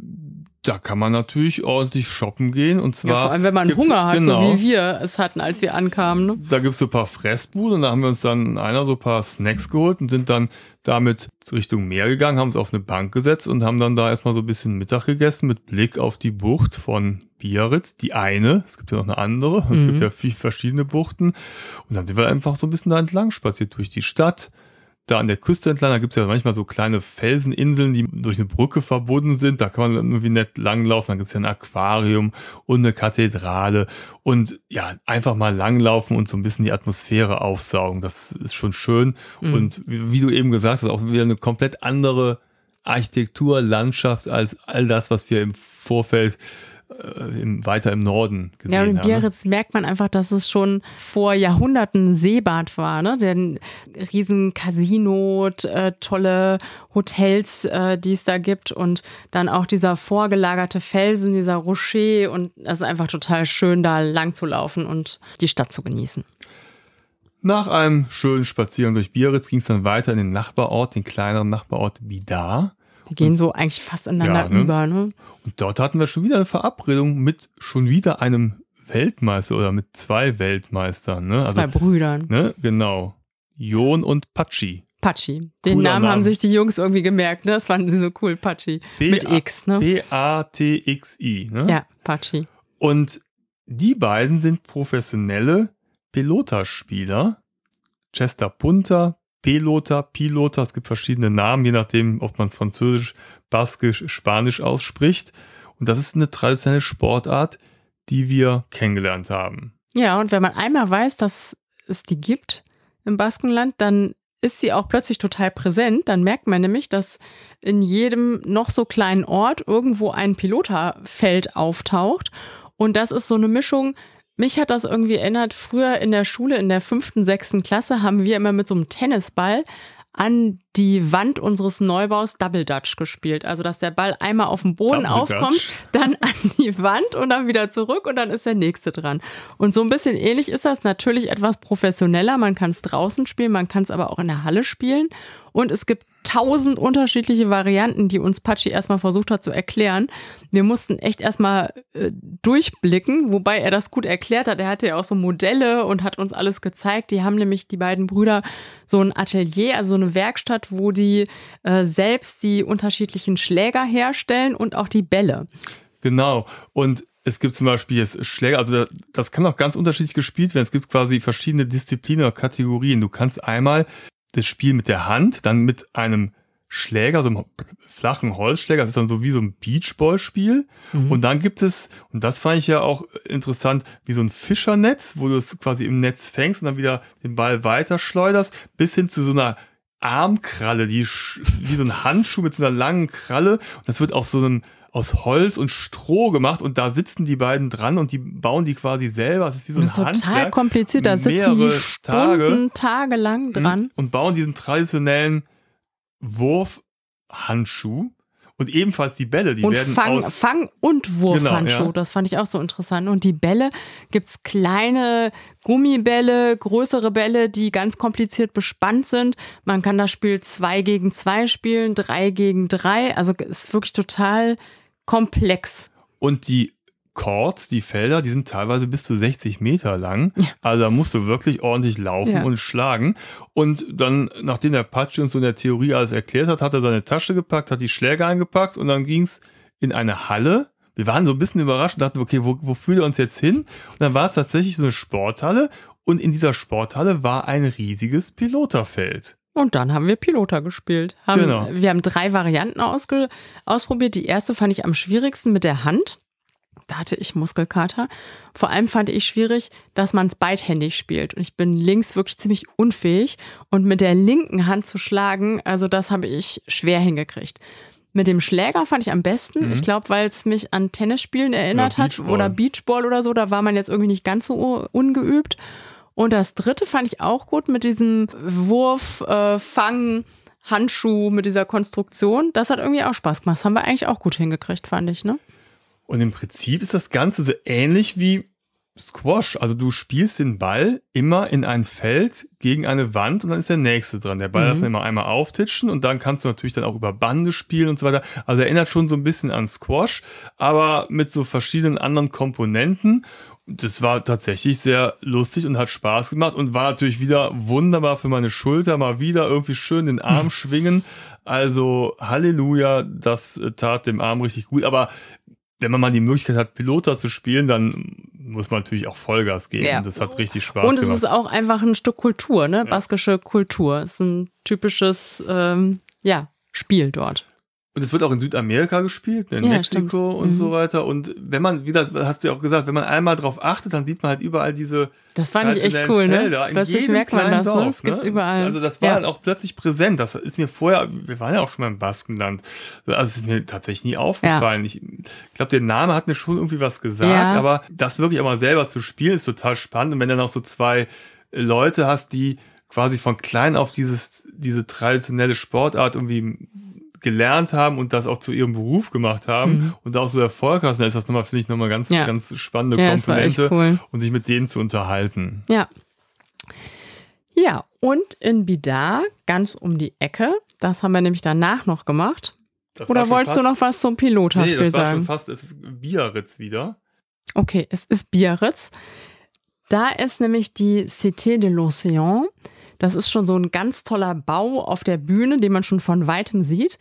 da kann man natürlich ordentlich shoppen gehen. Und zwar. Ja, vor allem, wenn man Hunger hat, genau, so wie wir es hatten, als wir ankamen. Ne? Da gibt's so ein paar Fressbuden und da haben wir uns dann einer so ein paar Snacks geholt und sind dann damit Richtung Meer gegangen, haben uns auf eine Bank gesetzt und haben dann da erstmal so ein bisschen Mittag gegessen mit Blick auf die Bucht von Biarritz, die eine, es gibt ja noch eine andere, es gibt mhm. ja viele verschiedene Buchten. Und dann sind wir einfach so ein bisschen da entlang spaziert durch die Stadt da an der Küste entlang, da gibt's ja manchmal so kleine Felseninseln, die durch eine Brücke verbunden sind. Da kann man irgendwie nett langlaufen. Dann gibt's ja ein Aquarium und eine Kathedrale. Und ja, einfach mal langlaufen und so ein bisschen die Atmosphäre aufsaugen. Das ist schon schön. Mhm. Und wie, wie, du eben gesagt hast, auch wieder eine komplett andere Architektur, Landschaft als all das, was wir im Vorfeld äh, im, weiter im Norden gesehen haben. Ja, und in Biarritz merkt man einfach, dass es schon vor Jahrhunderten Seebad war, ne? Denn riesen Casino, äh, tolle Hotels, äh, die es da gibt und dann auch dieser vorgelagerte Felsen, dieser Rocher und es ist einfach total schön, da lang zu laufen und die Stadt zu genießen. Nach einem schönen Spaziergang durch Biarritz ging es dann weiter in den Nachbarort, den kleineren Nachbarort Bidar. Die gehen so eigentlich fast ineinander ja, ne? über. Ne? Und dort hatten wir schon wieder eine Verabredung mit schon wieder einem Weltmeister oder mit zwei Weltmeistern. Ne? Also, zwei Brüdern. Ne? Genau. Jon und Patschi. Patschi. Den Namen Name. haben sich die Jungs irgendwie gemerkt, ne? Das fanden sie so cool, Patschi. Mit X, ne? P-A-T-X-I, ne? Ja, Patschi. Und die beiden sind professionelle Pelotaspieler. Chester Punter, Pelota, Pilota, es gibt verschiedene Namen, je nachdem, ob man es Französisch, Baskisch, Spanisch ausspricht. Und das ist eine traditionelle Sportart, die wir kennengelernt haben. Ja, und wenn man einmal weiß, dass es die gibt im Baskenland, dann ist sie auch plötzlich total präsent. Dann merkt man nämlich, dass in jedem noch so kleinen Ort irgendwo ein Pilotafeld auftaucht. Und das ist so eine Mischung mich hat das irgendwie erinnert, früher in der Schule, in der fünften, sechsten Klasse, haben wir immer mit so einem Tennisball an die Wand unseres Neubaus Double Dutch gespielt. Also, dass der Ball einmal auf dem Boden Double aufkommt, Dutch. dann an die Wand und dann wieder zurück und dann ist der nächste dran. Und so ein bisschen ähnlich ist das natürlich etwas professioneller. Man kann es draußen spielen, man kann es aber auch in der Halle spielen. Und es gibt tausend unterschiedliche Varianten, die uns Patschi erstmal versucht hat zu erklären. Wir mussten echt erstmal äh, durchblicken, wobei er das gut erklärt hat. Er hatte ja auch so Modelle und hat uns alles gezeigt. Die haben nämlich die beiden Brüder so ein Atelier, also so eine Werkstatt, wo die äh, selbst die unterschiedlichen Schläger herstellen und auch die Bälle. Genau. Und es gibt zum Beispiel jetzt Schläger, also das kann auch ganz unterschiedlich gespielt werden. Es gibt quasi verschiedene Disziplinen oder Kategorien. Du kannst einmal das Spiel mit der Hand, dann mit einem Schläger, so einem flachen Holzschläger, das ist dann so wie so ein Beachball-Spiel. Mhm. Und dann gibt es, und das fand ich ja auch interessant, wie so ein Fischernetz, wo du es quasi im Netz fängst und dann wieder den Ball weiterschleuderst, bis hin zu so einer Armkralle, die wie so ein Handschuh mit so einer langen Kralle. Und das wird auch so ein aus Holz und Stroh gemacht und da sitzen die beiden dran und die bauen die quasi selber. Das ist wie so ein das ist Handwerk. total kompliziert, da sitzen die Stunden, Tage, tagelang mhm. dran. Und bauen diesen traditionellen Wurfhandschuh. Und ebenfalls die Bälle, die und werden Fang, aus Fang und Wurfhandschuh, genau, ja. das fand ich auch so interessant. Und die Bälle gibt's kleine Gummibälle, größere Bälle, die ganz kompliziert bespannt sind. Man kann das Spiel zwei gegen zwei spielen, drei gegen drei. Also ist wirklich total komplex. Und die Chords, die Felder, die sind teilweise bis zu 60 Meter lang. Ja. Also da musst du wirklich ordentlich laufen ja. und schlagen. Und dann, nachdem der Patsche uns so in der Theorie alles erklärt hat, hat er seine Tasche gepackt, hat die Schläge eingepackt und dann ging's in eine Halle. Wir waren so ein bisschen überrascht und dachten, okay, wo, wo führt er uns jetzt hin? Und dann war es tatsächlich so eine Sporthalle und in dieser Sporthalle war ein riesiges Piloterfeld. Und dann haben wir Pilota gespielt. Haben, genau. Wir haben drei Varianten ausge, ausprobiert. Die erste fand ich am schwierigsten mit der Hand. Da hatte ich Muskelkater. Vor allem fand ich schwierig, dass man es beidhändig spielt. Und ich bin links wirklich ziemlich unfähig. Und mit der linken Hand zu schlagen, also das habe ich schwer hingekriegt. Mit dem Schläger fand ich am besten. Mhm. Ich glaube, weil es mich an Tennisspielen erinnert ja, hat oder Beachball oder so. Da war man jetzt irgendwie nicht ganz so ungeübt. Und das dritte fand ich auch gut mit diesem Wurf, äh, Fang, Handschuh, mit dieser Konstruktion. Das hat irgendwie auch Spaß gemacht. Das haben wir eigentlich auch gut hingekriegt, fand ich, ne? Und im Prinzip ist das Ganze so ähnlich wie Squash. Also du spielst den Ball immer in ein Feld gegen eine Wand und dann ist der nächste dran. Der Ball mhm. darf dann immer einmal auftitschen und dann kannst du natürlich dann auch über Bande spielen und so weiter. Also erinnert schon so ein bisschen an Squash, aber mit so verschiedenen anderen Komponenten. Das war tatsächlich sehr lustig und hat Spaß gemacht und war natürlich wieder wunderbar für meine Schulter. Mal wieder irgendwie schön den Arm schwingen. Also Halleluja, das tat dem Arm richtig gut. Aber wenn man mal die Möglichkeit hat, Pilota zu spielen, dann muss man natürlich auch Vollgas geben. Ja. Das hat richtig Spaß gemacht. Und es ist auch einfach ein Stück Kultur, ne? Baskische Kultur. Es ist ein typisches, ähm, ja, Spiel dort. Und es wird auch in Südamerika gespielt, ne, in ja, Mexiko stimmt. und mhm. so weiter. Und wenn man, wieder, hast du ja auch gesagt, wenn man einmal drauf achtet, dann sieht man halt überall diese Das fand ich echt cool, ne? Felder, ne? Plötzlich merkt man das, Dorf, ne? Gibt ne? überall. Also das war ja. dann auch plötzlich präsent. Das ist mir vorher, wir waren ja auch schon mal im Baskenland. Also es ist mir tatsächlich nie aufgefallen. Ja. Ich glaube, der Name hat mir schon irgendwie was gesagt, ja. aber das wirklich auch mal selber zu spielen, ist total spannend. Und wenn dann auch so zwei Leute hast, die quasi von klein auf dieses, diese traditionelle Sportart irgendwie gelernt haben und das auch zu ihrem Beruf gemacht haben mhm. und auch so Erfolg hast, dann ist das nochmal, finde ich, nochmal ganz, ja. ganz spannende ja, Komponente cool. und sich mit denen zu unterhalten. Ja. Ja, und in Bidar, ganz um die Ecke, das haben wir nämlich danach noch gemacht. Das Oder wolltest fast, du noch was zum Piloterspiel sagen? Nee, das war sagen? schon fast, es ist Biarritz wieder. Okay, es ist Biarritz. Da ist nämlich die Cité de l'Océan. Das ist schon so ein ganz toller Bau auf der Bühne, den man schon von weitem sieht.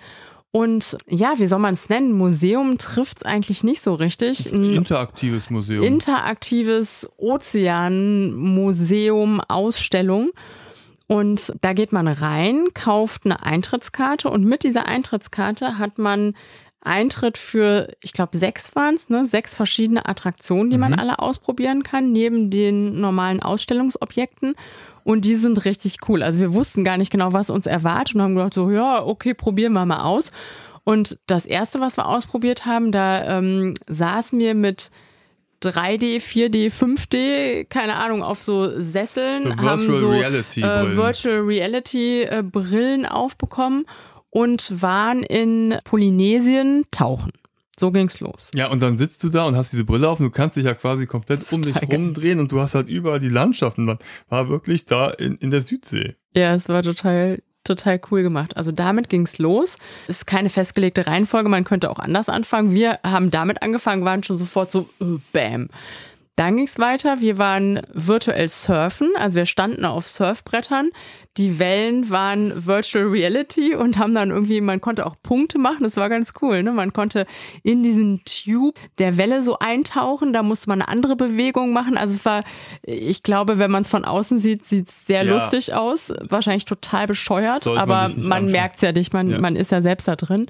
Und ja, wie soll man es nennen? Museum trifft es eigentlich nicht so richtig. Ein interaktives Museum. Interaktives Ozeanmuseum, Ausstellung. Und da geht man rein, kauft eine Eintrittskarte und mit dieser Eintrittskarte hat man Eintritt für, ich glaube, sechs waren es, ne? sechs verschiedene Attraktionen, die mhm. man alle ausprobieren kann, neben den normalen Ausstellungsobjekten. Und die sind richtig cool. Also wir wussten gar nicht genau, was uns erwartet und haben gedacht, so, ja, okay, probieren wir mal aus. Und das erste, was wir ausprobiert haben, da ähm, saßen wir mit 3D, 4D, 5D, keine Ahnung, auf so Sesseln, so haben so Reality äh, Virtual Reality äh, Brillen aufbekommen und waren in Polynesien tauchen. So ging's los. Ja, und dann sitzt du da und hast diese Brille auf und du kannst dich ja quasi komplett um dich rumdrehen und du hast halt überall die Landschaften. Man war wirklich da in, in der Südsee. Ja, es war total, total cool gemacht. Also damit ging's los. Es ist keine festgelegte Reihenfolge, man könnte auch anders anfangen. Wir haben damit angefangen, waren schon sofort so, äh, bam. Dann ging es weiter. Wir waren virtuell surfen, also wir standen auf Surfbrettern. Die Wellen waren Virtual Reality und haben dann irgendwie, man konnte auch Punkte machen. Das war ganz cool. Ne? Man konnte in diesen Tube der Welle so eintauchen. Da musste man eine andere Bewegung machen. Also es war, ich glaube, wenn man es von außen sieht, sieht es sehr ja. lustig aus. Wahrscheinlich total bescheuert, aber man, man merkt es ja nicht. Man, ja. man ist ja selbst da drin.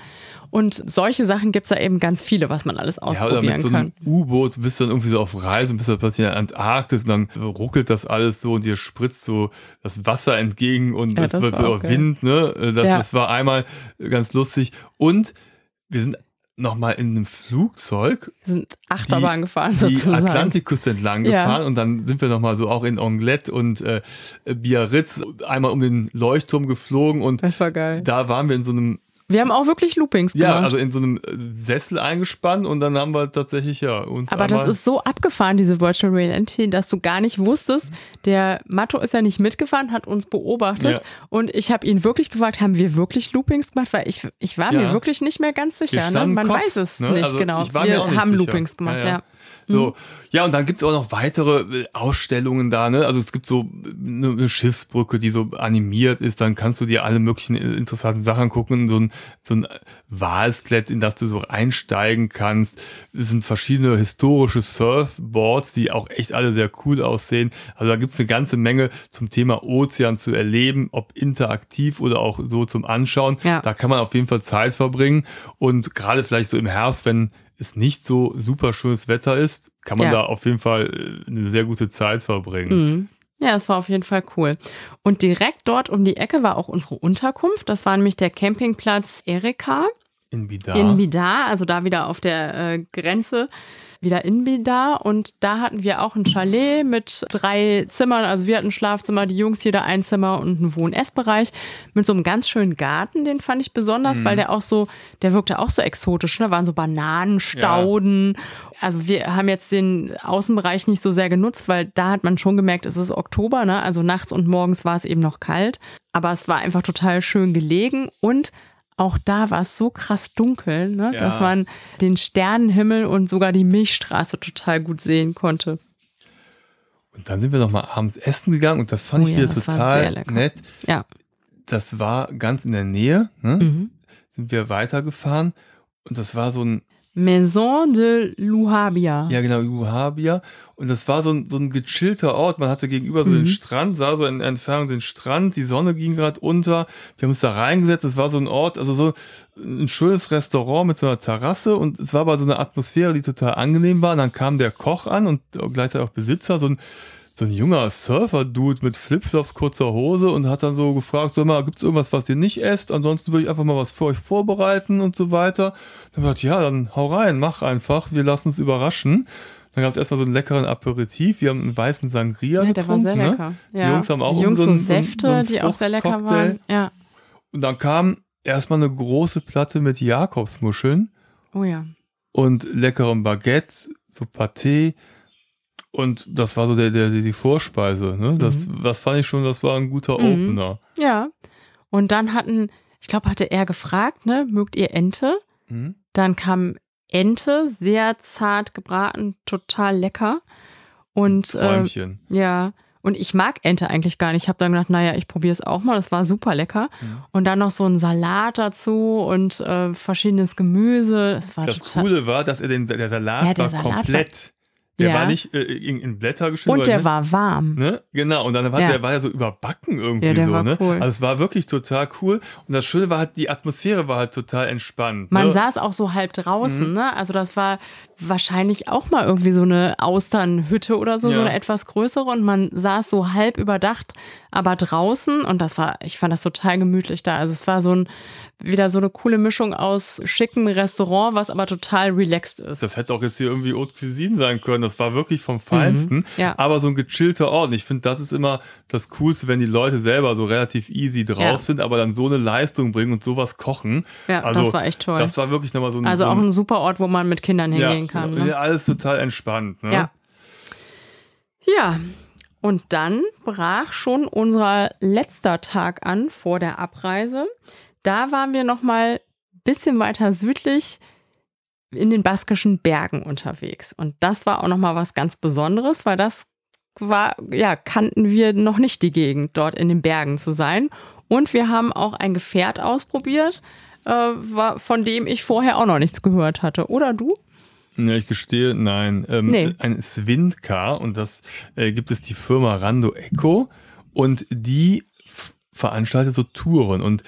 Und solche Sachen gibt es da eben ganz viele, was man alles ausprobieren ja, oder mit so einem U-Boot bist du dann irgendwie so auf Reise und bist du plötzlich in der Antarktis und dann ruckelt das alles so und dir spritzt so das Wasser entgegen und ja, es wird über Wind, ne? Das, ja. das war einmal ganz lustig. Und wir sind nochmal in einem Flugzeug. Wir sind Achterbahn die, gefahren sozusagen. Die Atlantikküste entlang ja. gefahren und dann sind wir nochmal so auch in Onglet und äh, Biarritz einmal um den Leuchtturm geflogen und das war geil. da waren wir in so einem wir haben auch wirklich Loopings gemacht. Ja, also in so einem Sessel eingespannt und dann haben wir tatsächlich ja uns. Aber das ist so abgefahren, diese Virtual Reality, dass du gar nicht wusstest, der Matto ist ja nicht mitgefahren, hat uns beobachtet ja. und ich habe ihn wirklich gefragt, haben wir wirklich Loopings gemacht? Weil ich, ich war ja. mir wirklich nicht mehr ganz sicher. Ne? Man Kopf, weiß es ne? nicht also genau. wir haben sicher. Loopings gemacht, ja. ja. So, mhm. ja, und dann gibt's auch noch weitere äh, Ausstellungen da, ne? Also es gibt so eine Schiffsbrücke, die so animiert ist, dann kannst du dir alle möglichen äh, interessanten Sachen gucken, so ein, so ein Walsklett, in das du so einsteigen kannst. Es sind verschiedene historische Surfboards, die auch echt alle sehr cool aussehen. Also da gibt's eine ganze Menge zum Thema Ozean zu erleben, ob interaktiv oder auch so zum Anschauen. Ja. Da kann man auf jeden Fall Zeit verbringen. Und gerade vielleicht so im Herbst, wenn es nicht so super schönes Wetter ist, kann man ja. da auf jeden Fall äh, eine sehr gute Zeit verbringen. Mhm. Ja, es war auf jeden Fall cool. Und direkt dort um die Ecke war auch unsere Unterkunft. Das war nämlich der Campingplatz Erika. In Bidar. In Bidar, also da wieder auf der äh, Grenze wieder in Bidar und da hatten wir auch ein Chalet mit drei Zimmern. Also wir hatten ein Schlafzimmer, die Jungs jeder ein Zimmer und einen Wohn-Essbereich mit so einem ganz schönen Garten. Den fand ich besonders, mhm. weil der auch so, der wirkte auch so exotisch. Da ne? waren so Bananenstauden. Ja. Also wir haben jetzt den Außenbereich nicht so sehr genutzt, weil da hat man schon gemerkt, es ist Oktober, ne? Also nachts und morgens war es eben noch kalt. Aber es war einfach total schön gelegen und auch da war es so krass dunkel, ne, ja. dass man den Sternenhimmel und sogar die Milchstraße total gut sehen konnte. Und dann sind wir noch mal abends essen gegangen und das fand oh ich ja, wieder total nett. Ja. Das war ganz in der Nähe. Ne? Mhm. Sind wir weitergefahren und das war so ein Maison de Luhabia. Ja, genau, Luhabia. Und das war so ein, so ein gechillter Ort. Man hatte gegenüber so mhm. den Strand, sah so in Entfernung den Strand, die Sonne ging gerade unter. Wir haben uns da reingesetzt. Es war so ein Ort, also so ein schönes Restaurant mit so einer Terrasse und es war aber so eine Atmosphäre, die total angenehm war. Und dann kam der Koch an und gleichzeitig auch Besitzer, so ein so ein junger Surfer-Dude mit Flipflops, kurzer Hose und hat dann so gefragt, sag mal, gibt's irgendwas, was ihr nicht esst? Ansonsten würde ich einfach mal was für euch vorbereiten und so weiter. Dann hat ja, dann hau rein, mach einfach, wir lassen uns überraschen. Dann gab es erstmal so einen leckeren Aperitif. Wir haben einen weißen Sangria ja, getrunken. Der war sehr ne? lecker. Ne? Die Jungs haben auch die Jungs so, einen, Säfte, so einen die auch sehr lecker waren. Ja. Und dann kam erstmal eine große Platte mit Jakobsmuscheln. Oh ja. Und leckerem Baguette, so Pâté und das war so der, der, die Vorspeise. Ne? Das, mhm. das fand ich schon, das war ein guter mhm. Opener. Ja. Und dann hatten, ich glaube, hatte er gefragt, ne, mögt ihr Ente? Mhm. Dann kam Ente, sehr zart gebraten, total lecker. Und äh, ja, und ich mag Ente eigentlich gar nicht. Ich habe dann gedacht, naja, ich probiere es auch mal. Das war super lecker. Mhm. Und dann noch so ein Salat dazu und äh, verschiedenes Gemüse. Das, war das Coole war, dass er den der Salat ja, war Salat komplett der ja. war nicht äh, in, in, Blätter geschnitten. Und der ne? war warm. Ne? Genau, und dann war ja. der war ja so überbacken irgendwie ja, der so. War ne? cool. Also es war wirklich total cool. Und das Schöne war halt, die Atmosphäre war halt total entspannt. Man ne? saß auch so halb draußen, mhm. ne? Also das war wahrscheinlich auch mal irgendwie so eine Austernhütte oder so, ja. so eine etwas größere. Und man saß so halb überdacht, aber draußen. Und das war, ich fand das total gemütlich da. Also es war so ein wieder so eine coole Mischung aus schicken Restaurant, was aber total relaxed ist. Das hätte auch jetzt hier irgendwie Haute Cuisine sein können. Das war wirklich vom Feinsten. Mhm, ja. Aber so ein gechillter Ort. Und ich finde, das ist immer das Coolste, wenn die Leute selber so relativ easy drauf ja. sind, aber dann so eine Leistung bringen und sowas kochen. Ja, also, das war echt toll. Das war wirklich nochmal so ein. Also so auch ein super Ort, wo man mit Kindern hingehen ja, kann. Ne? Ja, alles total entspannt. Ne? Ja. Ja, und dann brach schon unser letzter Tag an vor der Abreise da waren wir noch mal bisschen weiter südlich in den baskischen Bergen unterwegs. Und das war auch noch mal was ganz Besonderes, weil das war, ja, kannten wir noch nicht die Gegend, dort in den Bergen zu sein. Und wir haben auch ein Gefährt ausprobiert, äh, von dem ich vorher auch noch nichts gehört hatte. Oder du? Ja, ich gestehe, nein. Ähm, nee. Ein Swindcar und das äh, gibt es die Firma Rando Eco und die veranstaltet so Touren und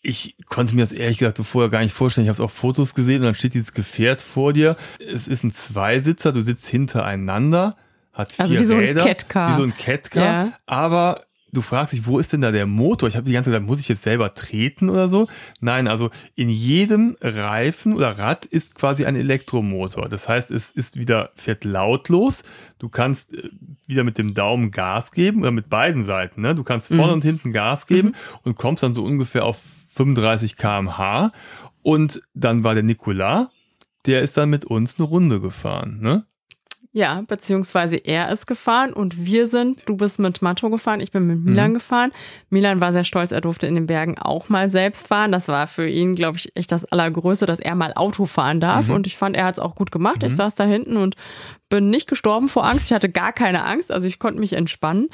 ich konnte mir das ehrlich gesagt vorher gar nicht vorstellen. Ich habe es auf Fotos gesehen und dann steht dieses Gefährt vor dir. Es ist ein Zweisitzer, du sitzt hintereinander, hat vier also wie Räder, so ein Catcar. wie so ein Catcar, ja. aber du fragst dich, wo ist denn da der Motor? Ich habe die ganze Zeit, muss ich jetzt selber treten oder so? Nein, also in jedem Reifen oder Rad ist quasi ein Elektromotor. Das heißt, es ist wieder, fährt lautlos. Du kannst äh, wieder mit dem Daumen Gas geben oder mit beiden Seiten. Ne? Du kannst vorne mhm. und hinten Gas geben mhm. und kommst dann so ungefähr auf 35 kmh. Und dann war der Nikola, der ist dann mit uns eine Runde gefahren. Ne? Ja, beziehungsweise er ist gefahren und wir sind, du bist mit Matto gefahren, ich bin mit Milan mhm. gefahren. Milan war sehr stolz, er durfte in den Bergen auch mal selbst fahren. Das war für ihn, glaube ich, echt das Allergrößte, dass er mal Auto fahren darf. Mhm. Und ich fand, er hat es auch gut gemacht. Mhm. Ich saß da hinten und bin nicht gestorben vor Angst. Ich hatte gar keine Angst, also ich konnte mich entspannen.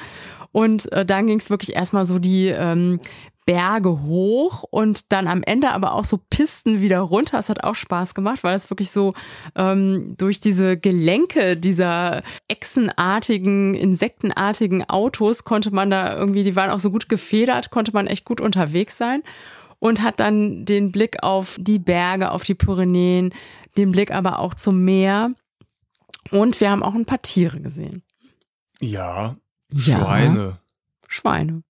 Und äh, dann ging es wirklich erstmal so die ähm, Berge hoch und dann am Ende aber auch so Pisten wieder runter. Es hat auch Spaß gemacht, weil es wirklich so ähm, durch diese Gelenke dieser echsenartigen, insektenartigen Autos konnte man da irgendwie, die waren auch so gut gefedert, konnte man echt gut unterwegs sein und hat dann den Blick auf die Berge, auf die Pyrenäen, den Blick aber auch zum Meer. Und wir haben auch ein paar Tiere gesehen. Ja, Schweine. Ja, Schweine.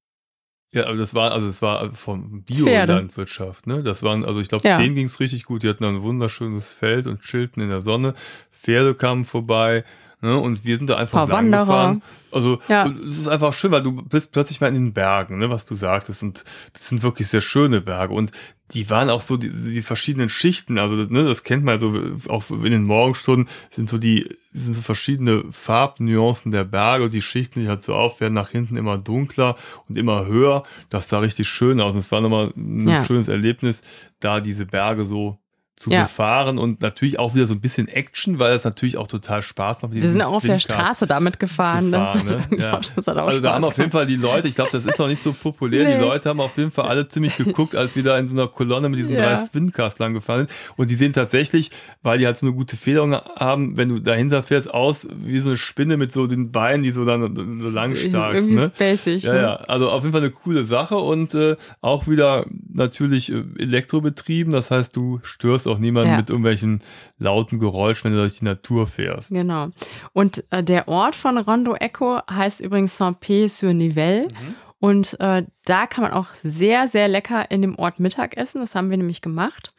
Ja, aber das war, also es war vom Biolandwirtschaft, ne? Das waren, also ich glaube, ja. denen ging es richtig gut. Die hatten ein wunderschönes Feld und chillten in der Sonne. Pferde kamen vorbei, ne? Und wir sind da einfach lang gefahren. Also ja. es ist einfach schön, weil du bist plötzlich mal in den Bergen, ne, was du sagtest. Und das sind wirklich sehr schöne Berge. Und die waren auch so die, die verschiedenen Schichten. Also ne, das kennt man so auch in den Morgenstunden sind so die sind so verschiedene Farbnuancen der Berge und die schichten sich halt so auf, werden nach hinten immer dunkler und immer höher. Das sah richtig schön aus. Und es war nochmal ein ja. schönes Erlebnis, da diese Berge so zu ja. befahren und natürlich auch wieder so ein bisschen Action, weil es natürlich auch total Spaß macht. Wir sind auch auf der Straße damit gefahren. Fahren, das, ne? ja. das also Spaß da haben auf jeden Fall die Leute, ich glaube, das ist noch nicht so populär, nee. die Leute haben auf jeden Fall alle ziemlich geguckt, als wir da in so einer Kolonne mit diesen ja. drei Swindcast lang gefahren sind. Und die sehen tatsächlich, weil die halt so eine gute Federung haben, wenn du dahinter fährst, aus wie so eine Spinne mit so den Beinen, die so dann so lang stark sind. Ne? Spacig, ja, ne? ja, also auf jeden Fall eine coole Sache und äh, auch wieder natürlich äh, elektrobetrieben, das heißt, du störst störst auch niemanden ja. mit irgendwelchen lauten Geräuschen, wenn du durch die Natur fährst. Genau. Und äh, der Ort von Rondo Echo heißt übrigens Saint-Pé-sur-Nivelle. Mhm. Und äh, da kann man auch sehr, sehr lecker in dem Ort Mittag essen. Das haben wir nämlich gemacht.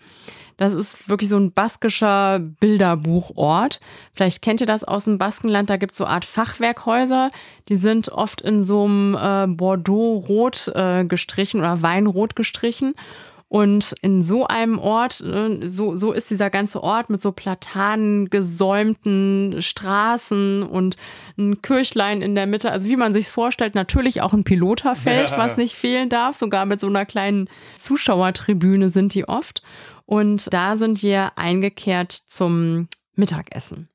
Das ist wirklich so ein baskischer Bilderbuchort. Vielleicht kennt ihr das aus dem Baskenland. Da gibt es so eine Art Fachwerkhäuser. Die sind oft in so einem äh, Bordeaux-Rot äh, gestrichen oder Weinrot gestrichen. Und in so einem Ort, äh, so, so ist dieser ganze Ort mit so Platanen gesäumten Straßen und ein Kirchlein in der Mitte. Also wie man sich vorstellt, natürlich auch ein Piloterfeld, ja. was nicht fehlen darf. Sogar mit so einer kleinen Zuschauertribüne sind die oft. Und da sind wir eingekehrt zum Mittagessen.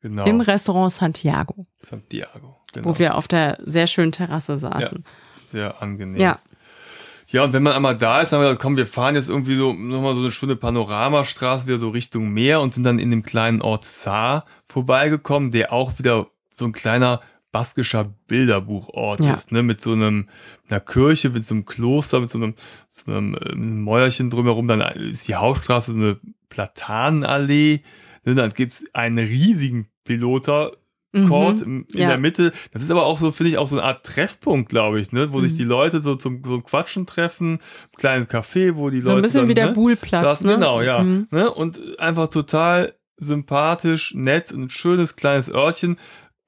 Genau. Im Restaurant Santiago. Santiago, genau. Wo wir auf der sehr schönen Terrasse saßen. Ja, sehr angenehm. Ja. Ja, und wenn man einmal da ist, dann haben wir gesagt, komm, wir fahren jetzt irgendwie so nochmal so eine schöne Panoramastraße wieder so Richtung Meer und sind dann in dem kleinen Ort Saar vorbeigekommen, der auch wieder so ein kleiner baskischer Bilderbuchort ja. ist, ne, mit so einem, einer Kirche, mit so einem Kloster, mit so einem, so einem, äh, einem Mäuerchen drumherum, dann ist die Hauptstraße so eine Platanenallee, ne, dann gibt's einen riesigen Piloter, Court mhm, in ja. der Mitte. Das ist aber auch so, finde ich, auch so eine Art Treffpunkt, glaube ich, ne? wo mhm. sich die Leute so zum so Quatschen treffen, kleinen Café, wo die Leute. So ein bisschen dann, wie der ne, Buhlplatz. Ne? Genau, ja. Mhm. Ne? Und einfach total sympathisch, nett, ein schönes kleines Örtchen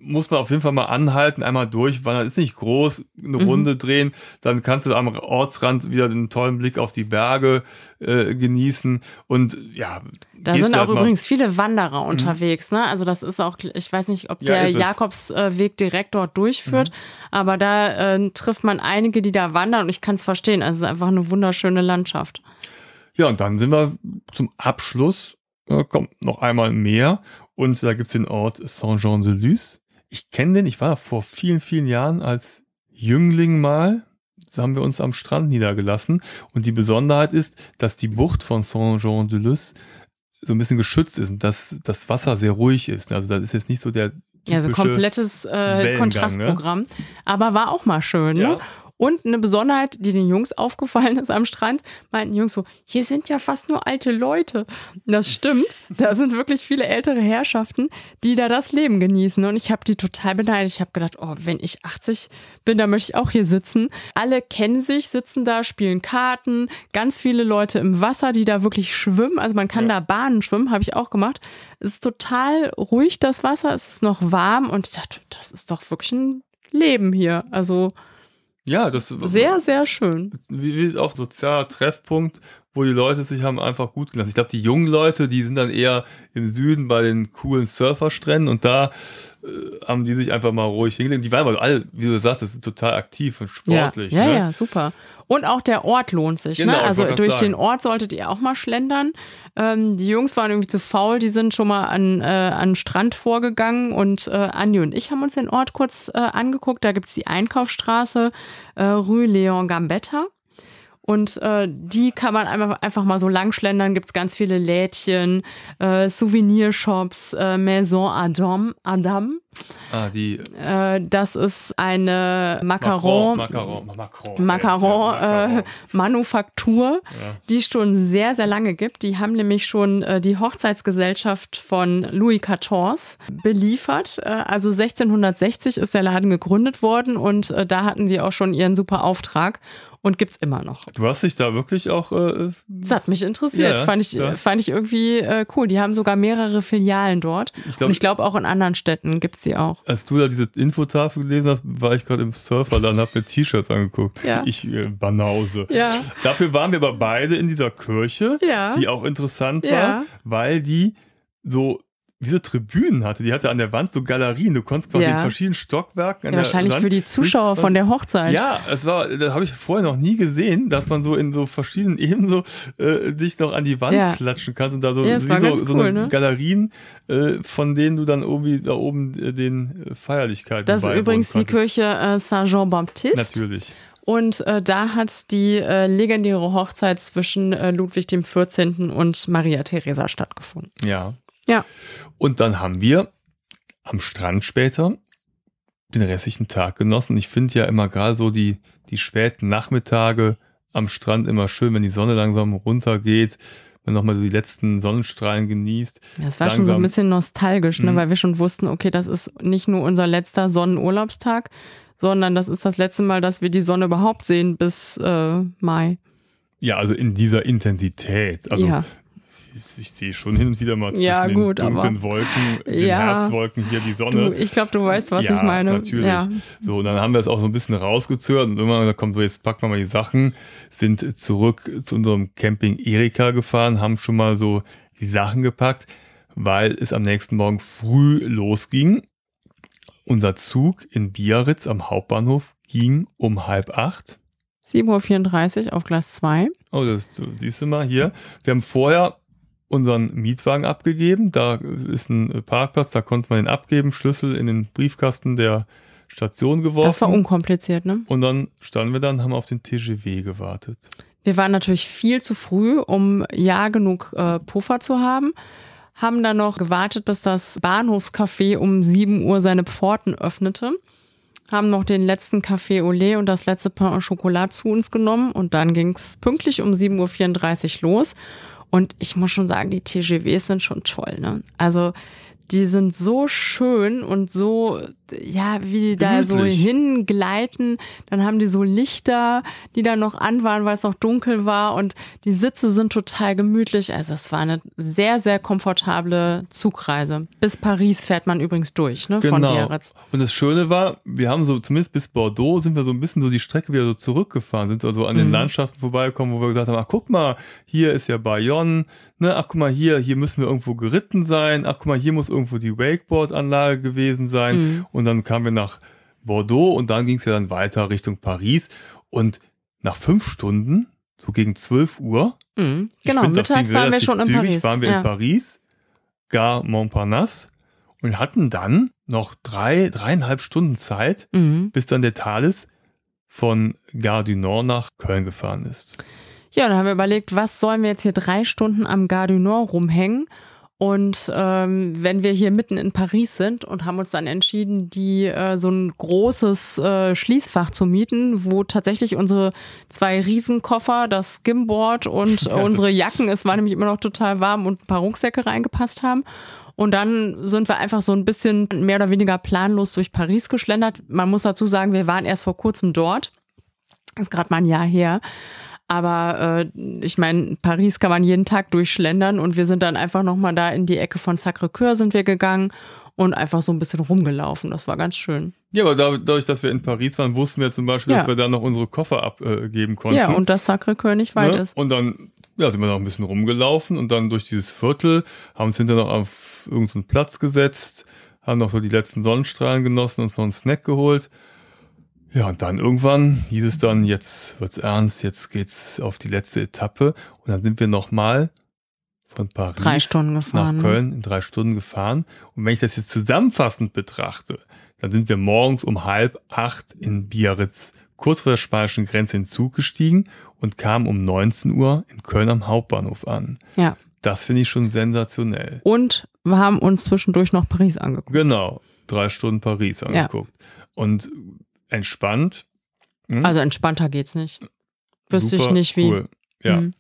muss man auf jeden Fall mal anhalten, einmal durchwandern, ist nicht groß, eine mhm. Runde drehen, dann kannst du am Ortsrand wieder einen tollen Blick auf die Berge äh, genießen und ja. Da sind auch halt übrigens viele Wanderer mhm. unterwegs, ne? Also das ist auch, ich weiß nicht, ob der ja, Jakobsweg direkt dort durchführt, mhm. aber da äh, trifft man einige, die da wandern und ich kann es verstehen, also es ist einfach eine wunderschöne Landschaft. Ja, und dann sind wir zum Abschluss, äh, kommt noch einmal mehr und da gibt's den Ort Saint-Jean-de-Luz ich kenne den, ich war vor vielen, vielen Jahren als Jüngling mal, da haben wir uns am Strand niedergelassen. Und die Besonderheit ist, dass die Bucht von Saint-Jean-de-Luz so ein bisschen geschützt ist und dass das Wasser sehr ruhig ist. Also das ist jetzt nicht so der ja, so komplettes äh, ne? Kontrastprogramm. Ne? Aber war auch mal schön. Ne? Und eine Besonderheit, die den Jungs aufgefallen ist am Strand, meinten die Jungs so, hier sind ja fast nur alte Leute. Das stimmt. Da sind wirklich viele ältere Herrschaften, die da das Leben genießen. Und ich habe die total beneidet. Ich habe gedacht, oh, wenn ich 80 bin, dann möchte ich auch hier sitzen. Alle kennen sich, sitzen da, spielen Karten. Ganz viele Leute im Wasser, die da wirklich schwimmen. Also man kann ja. da Bahnen schwimmen, habe ich auch gemacht. Es ist total ruhig, das Wasser. Es ist noch warm. Und ich dachte, das ist doch wirklich ein Leben hier. Also ja, das sehr, sehr schön. Wie, wie auch sozialer Treffpunkt, wo die Leute sich haben einfach gut gelassen. Ich glaube, die jungen Leute, die sind dann eher im Süden bei den coolen Surferstränden und da äh, haben die sich einfach mal ruhig hingelegt. Die waren aber alle, wie du sagtest, total aktiv und sportlich. Ja, ja, ne? ja super. Und auch der Ort lohnt sich. Ne? Genau, ne? Also durch sagen. den Ort solltet ihr auch mal schlendern. Ähm, die Jungs waren irgendwie zu faul, die sind schon mal an, äh, an den Strand vorgegangen und äh, Andi und ich haben uns den Ort kurz äh, angeguckt. Da gibt's die Einkaufsstraße äh, Rue Leon Gambetta. Und äh, die kann man einfach, einfach mal so langschlendern. Gibt es ganz viele Lädchen, äh, Souvenirshops, äh, Maison Adam. Adam. Ah, die. Äh, das ist eine Macaron, Macaron, Macaron, Macaron, äh, Manufaktur, Ja. die schon sehr, sehr lange gibt. Die haben nämlich schon äh, die Hochzeitsgesellschaft von Louis XIV beliefert. Äh, also 1660 ist der Laden gegründet worden und äh, da hatten die auch schon ihren super Auftrag und gibt's immer noch. Du hast dich da wirklich auch. Äh, Das hat mich interessiert. Ja, fand, ich, ja. fand ich irgendwie äh, cool. Die haben sogar mehrere Filialen dort. Ich glaub- und ich glaube auch in anderen Städten gibt's die auch. als du da diese Infotafel gelesen hast, war ich gerade im Surfer, dann hab mir T-Shirts angeguckt. Ja. Ich äh, Banause. Ja. Dafür waren wir aber beide in dieser Kirche, Ja. die auch interessant war, weil die so wie so Tribünen hatte. Die hatte an der Wand so Galerien. Du konntest quasi Ja. in verschiedenen Stockwerken an Ja, wahrscheinlich Wand für die Zuschauer von der Hochzeit. Ja, es war, das habe ich vorher noch nie gesehen, dass man so in so verschiedenen Ebenen so äh, dich noch an die Wand Ja. klatschen kannst und da so, Ja, so, so cool, eine ne? Galerien, äh, von denen du dann irgendwie da oben äh, den Feierlichkeiten Das ist übrigens die. Kirche äh, Saint-Jean-Baptiste. Natürlich. Und äh, da hat die äh, legendäre Hochzeit zwischen äh, Ludwig dem 14. und Maria Theresa stattgefunden. Ja. Ja. Und dann haben wir am Strand später den restlichen Tag genossen. Ich finde ja immer gerade so die, die späten Nachmittage am Strand immer schön, wenn die Sonne langsam runtergeht, man nochmal so die letzten Sonnenstrahlen genießt. Das war schon so ein Langsam- bisschen nostalgisch, ne? Mhm. weil wir schon wussten, okay, das ist nicht nur unser letzter Sonnenurlaubstag, sondern das ist das letzte Mal, dass wir die Sonne überhaupt sehen bis äh, Mai. Ja, also in dieser Intensität. Also ja. Ich, sehe schon hin und wieder mal zwischen Ja, gut, den dunklen aber- Wolken, den Ja. Herbstwolken hier die Du, Sonne. ich glaube, du weißt, was ja, ich meine. natürlich. Ja. So, und dann haben wir es auch so ein bisschen rausgezögert und irgendwann gesagt, komm, so jetzt packen wir mal die Sachen, sind zurück zu unserem Camping Erika gefahren, haben schon mal so die Sachen gepackt, weil es am nächsten Morgen früh losging. Unser Zug in Biarritz am Hauptbahnhof ging um halb acht. 7.34 Uhr auf Glas 2. Oh, das du- siehst du mal hier. Wir haben vorher unseren Mietwagen abgegeben. Da ist ein Parkplatz, da konnte man den abgeben, Schlüssel in den Briefkasten der Station geworfen. Das war unkompliziert, ne? Und dann standen wir dann, haben auf den TGW gewartet. Wir waren natürlich viel zu früh, um ja genug äh, Puffer zu haben. Haben dann noch gewartet, bis das Bahnhofscafé um 7 Uhr seine Pforten öffnete. Haben noch den letzten Café au lait und das letzte Pain au Chocolat zu uns genommen. Und dann ging's pünktlich um 7.34 Uhr los. Und ich muss schon sagen, die TGWs sind schon toll, ne? Also, die sind so schön und so, ja, wie die da so hingleiten. Dann haben die so Lichter, die da noch an waren, weil es noch dunkel war. Und die Sitze sind total gemütlich. Also es war eine sehr, sehr komfortable Zugreise. Bis Paris fährt man übrigens durch, ne? Von Genau. Biarritz. Und das Schöne war, wir haben so, zumindest bis Bordeaux, sind wir so ein bisschen so die Strecke wieder so zurückgefahren, sind also an Mhm. den Landschaften vorbeigekommen, wo wir gesagt haben, ach guck mal, hier ist ja Bayonne, ne, ach guck mal hier, hier müssen wir irgendwo geritten sein, ach guck mal, hier muss irgendwo die Wakeboard-Anlage gewesen sein. Mhm. Und dann kamen wir nach Bordeaux und dann ging es ja dann weiter Richtung Paris. Und nach fünf Stunden, so gegen 12 Uhr, Mhm. Genau, find, mittags waren wir schon in zügig, Paris. waren wir ja. in Paris, Gare Montparnasse und hatten dann noch drei, dreieinhalb Stunden Zeit, Mhm. bis dann der Thales von Gare du Nord nach Köln gefahren ist. Ja, dann haben wir überlegt, was sollen wir jetzt hier drei Stunden am Gare du Nord rumhängen? Und ähm, wenn wir hier mitten in Paris sind und haben uns dann entschieden, die äh, so ein großes äh, Schließfach zu mieten, wo tatsächlich unsere zwei Riesenkoffer, das Skimboard und äh, unsere Jacken, es war nämlich immer noch total warm und ein paar Rucksäcke reingepasst haben. Und dann sind wir einfach so ein bisschen mehr oder weniger planlos durch Paris geschlendert. Man muss dazu sagen, wir waren erst vor kurzem dort. Das ist gerade mal ein Jahr her. Aber äh, ich meine, Paris kann man jeden Tag durchschlendern und wir sind dann einfach nochmal da in die Ecke von Sacré-Cœur sind wir gegangen und einfach so ein bisschen rumgelaufen. Das war ganz schön. Ja, aber da- dadurch, dass wir in Paris waren, wussten wir zum Beispiel, Ja. dass wir da noch unsere Koffer abgeben konnten. Ja, und das Sacré-Cœur nicht weit ne? ist. Und dann ja, sind wir noch ein bisschen rumgelaufen und dann durch dieses Viertel, haben uns hinterher noch auf irgendeinen Platz gesetzt, haben noch so die letzten Sonnenstrahlen genossen, uns noch einen Snack geholt. Ja, und dann irgendwann hieß es dann, jetzt wird's ernst, jetzt geht's auf die letzte Etappe. Und dann sind wir nochmal von Paris nach? Köln in drei Stunden gefahren. Und wenn ich das jetzt zusammenfassend betrachte, dann sind wir morgens um halb acht in Biarritz kurz vor der spanischen Grenze in Zug gestiegen und kamen um 19 Uhr in Köln am Hauptbahnhof an. Ja. Das finde ich schon sensationell. Und wir haben uns zwischendurch noch Paris angeguckt. Genau, drei Stunden Paris angeguckt. Ja. Und entspannt. Hm? Also entspannter geht's nicht. Wüsste ich nicht wie. Cool. Ja. Hm.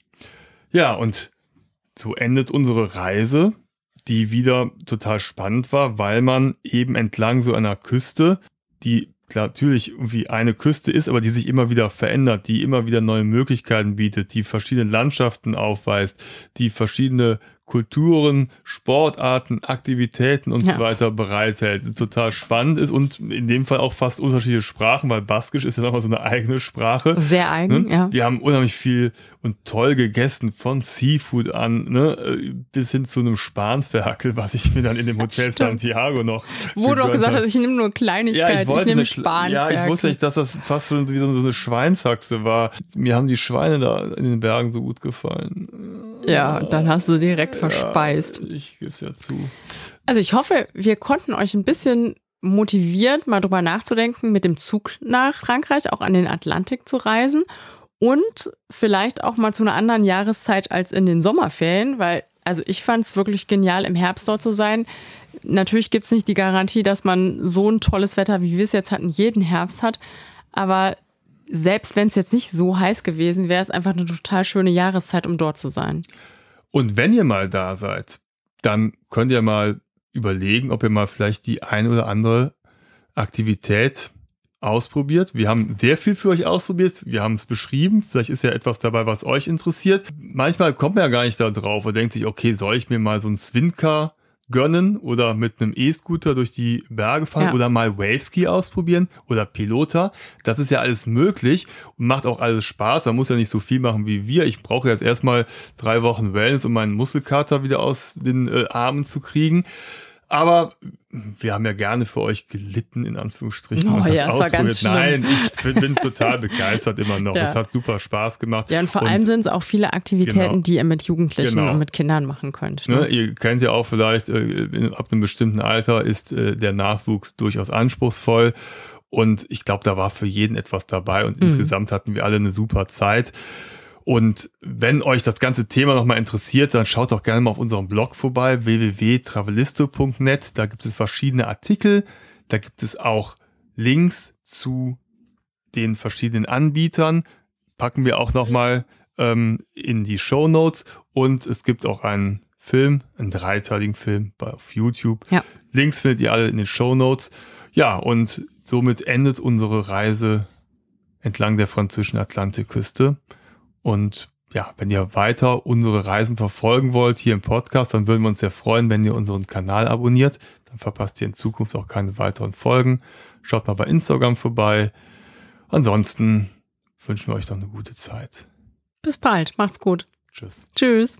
Ja, und so endet unsere Reise, die wieder total spannend war, weil man eben entlang so einer Küste, die klar, natürlich irgendwie eine Küste ist, aber die sich immer wieder verändert, die immer wieder neue Möglichkeiten bietet, die verschiedene Landschaften aufweist, die verschiedene Kulturen, Sportarten, Aktivitäten und ja. so weiter bereithält. Total spannend ist und in dem Fall auch fast unterschiedliche Sprachen, weil Baskisch ist ja nochmal so eine eigene Sprache. Sehr eigen, ne? ja. Wir haben unheimlich viel und toll gegessen, von Seafood an, ne, bis hin zu einem Spanferkel, was ich mir dann in dem Hotel. Santiago noch. Wo du auch gesagt hast, ich nehme nur Kleinigkeiten, ja, ich, wollte ich nehme Spanferkel. Ja, ich wusste nicht, dass das fast schon wie so eine Schweinshaxe war. Mir haben die Schweine da in den Bergen so gut gefallen. Ja, dann hast du direkt verspeist. Ja, ich gebe es ja zu. Also ich hoffe, wir konnten euch ein bisschen motiviert, mal drüber nachzudenken, mit dem Zug nach Frankreich auch an den Atlantik zu reisen und vielleicht auch mal zu einer anderen Jahreszeit als in den Sommerferien, weil also ich fand es wirklich genial, im Herbst dort zu sein. Natürlich gibt es nicht die Garantie, dass man so ein tolles Wetter, wie wir es jetzt hatten, jeden Herbst hat, aber selbst wenn es jetzt nicht so heiß gewesen wäre, es einfach eine total schöne Jahreszeit, um dort zu sein. Und wenn ihr mal da seid, dann könnt ihr mal überlegen, ob ihr mal vielleicht die eine oder andere Aktivität ausprobiert. Wir haben sehr viel für euch ausprobiert. Wir haben es beschrieben. Vielleicht ist ja etwas dabei, was euch interessiert. Manchmal kommt man ja gar nicht da drauf und denkt sich, okay, soll ich mir mal so ein Swincar gönnen oder mit einem E-Scooter durch die Berge fahren ja. oder mal Waveski ausprobieren oder Pilota. Das ist ja alles möglich und macht auch alles Spaß. Man muss ja nicht so viel machen wie wir. Ich brauche jetzt erstmal drei Wochen Wellness, um meinen Muskelkater wieder aus den äh, Armen zu kriegen. Aber wir haben ja gerne für euch gelitten, in Anführungsstrichen. Oh, ja, das war ganz schlimm. Nein, ich bin total begeistert immer noch. Ja. Es hat super Spaß gemacht. Ja, und vor und allem sind es auch viele Aktivitäten, genau, die ihr mit Jugendlichen genau. und mit Kindern machen könnt. Ne? Ne, ihr kennt ja auch vielleicht, äh, ab einem bestimmten Alter ist äh, der Nachwuchs durchaus anspruchsvoll. Und ich glaube, da war für jeden etwas dabei und mhm. insgesamt hatten wir alle eine super Zeit. Und wenn euch das ganze Thema nochmal interessiert, dann schaut doch gerne mal auf unserem Blog vorbei, www.travelisto.net. Da gibt es verschiedene Artikel, da gibt es auch Links zu den verschiedenen Anbietern. Packen wir auch nochmal ähm, in die Show Notes. Und es gibt auch einen Film, einen dreiteiligen Film auf YouTube. Ja. Links findet ihr alle in den Show Notes. Ja, und somit endet unsere Reise entlang der französischen Atlantikküste. Und ja, wenn ihr weiter unsere Reisen verfolgen wollt hier im Podcast, dann würden wir uns sehr freuen, wenn ihr unseren Kanal abonniert. Dann verpasst ihr in Zukunft auch keine weiteren Folgen. Schaut mal bei Instagram vorbei. Ansonsten wünschen wir euch noch eine gute Zeit. Bis bald. Macht's gut. Tschüss. Tschüss.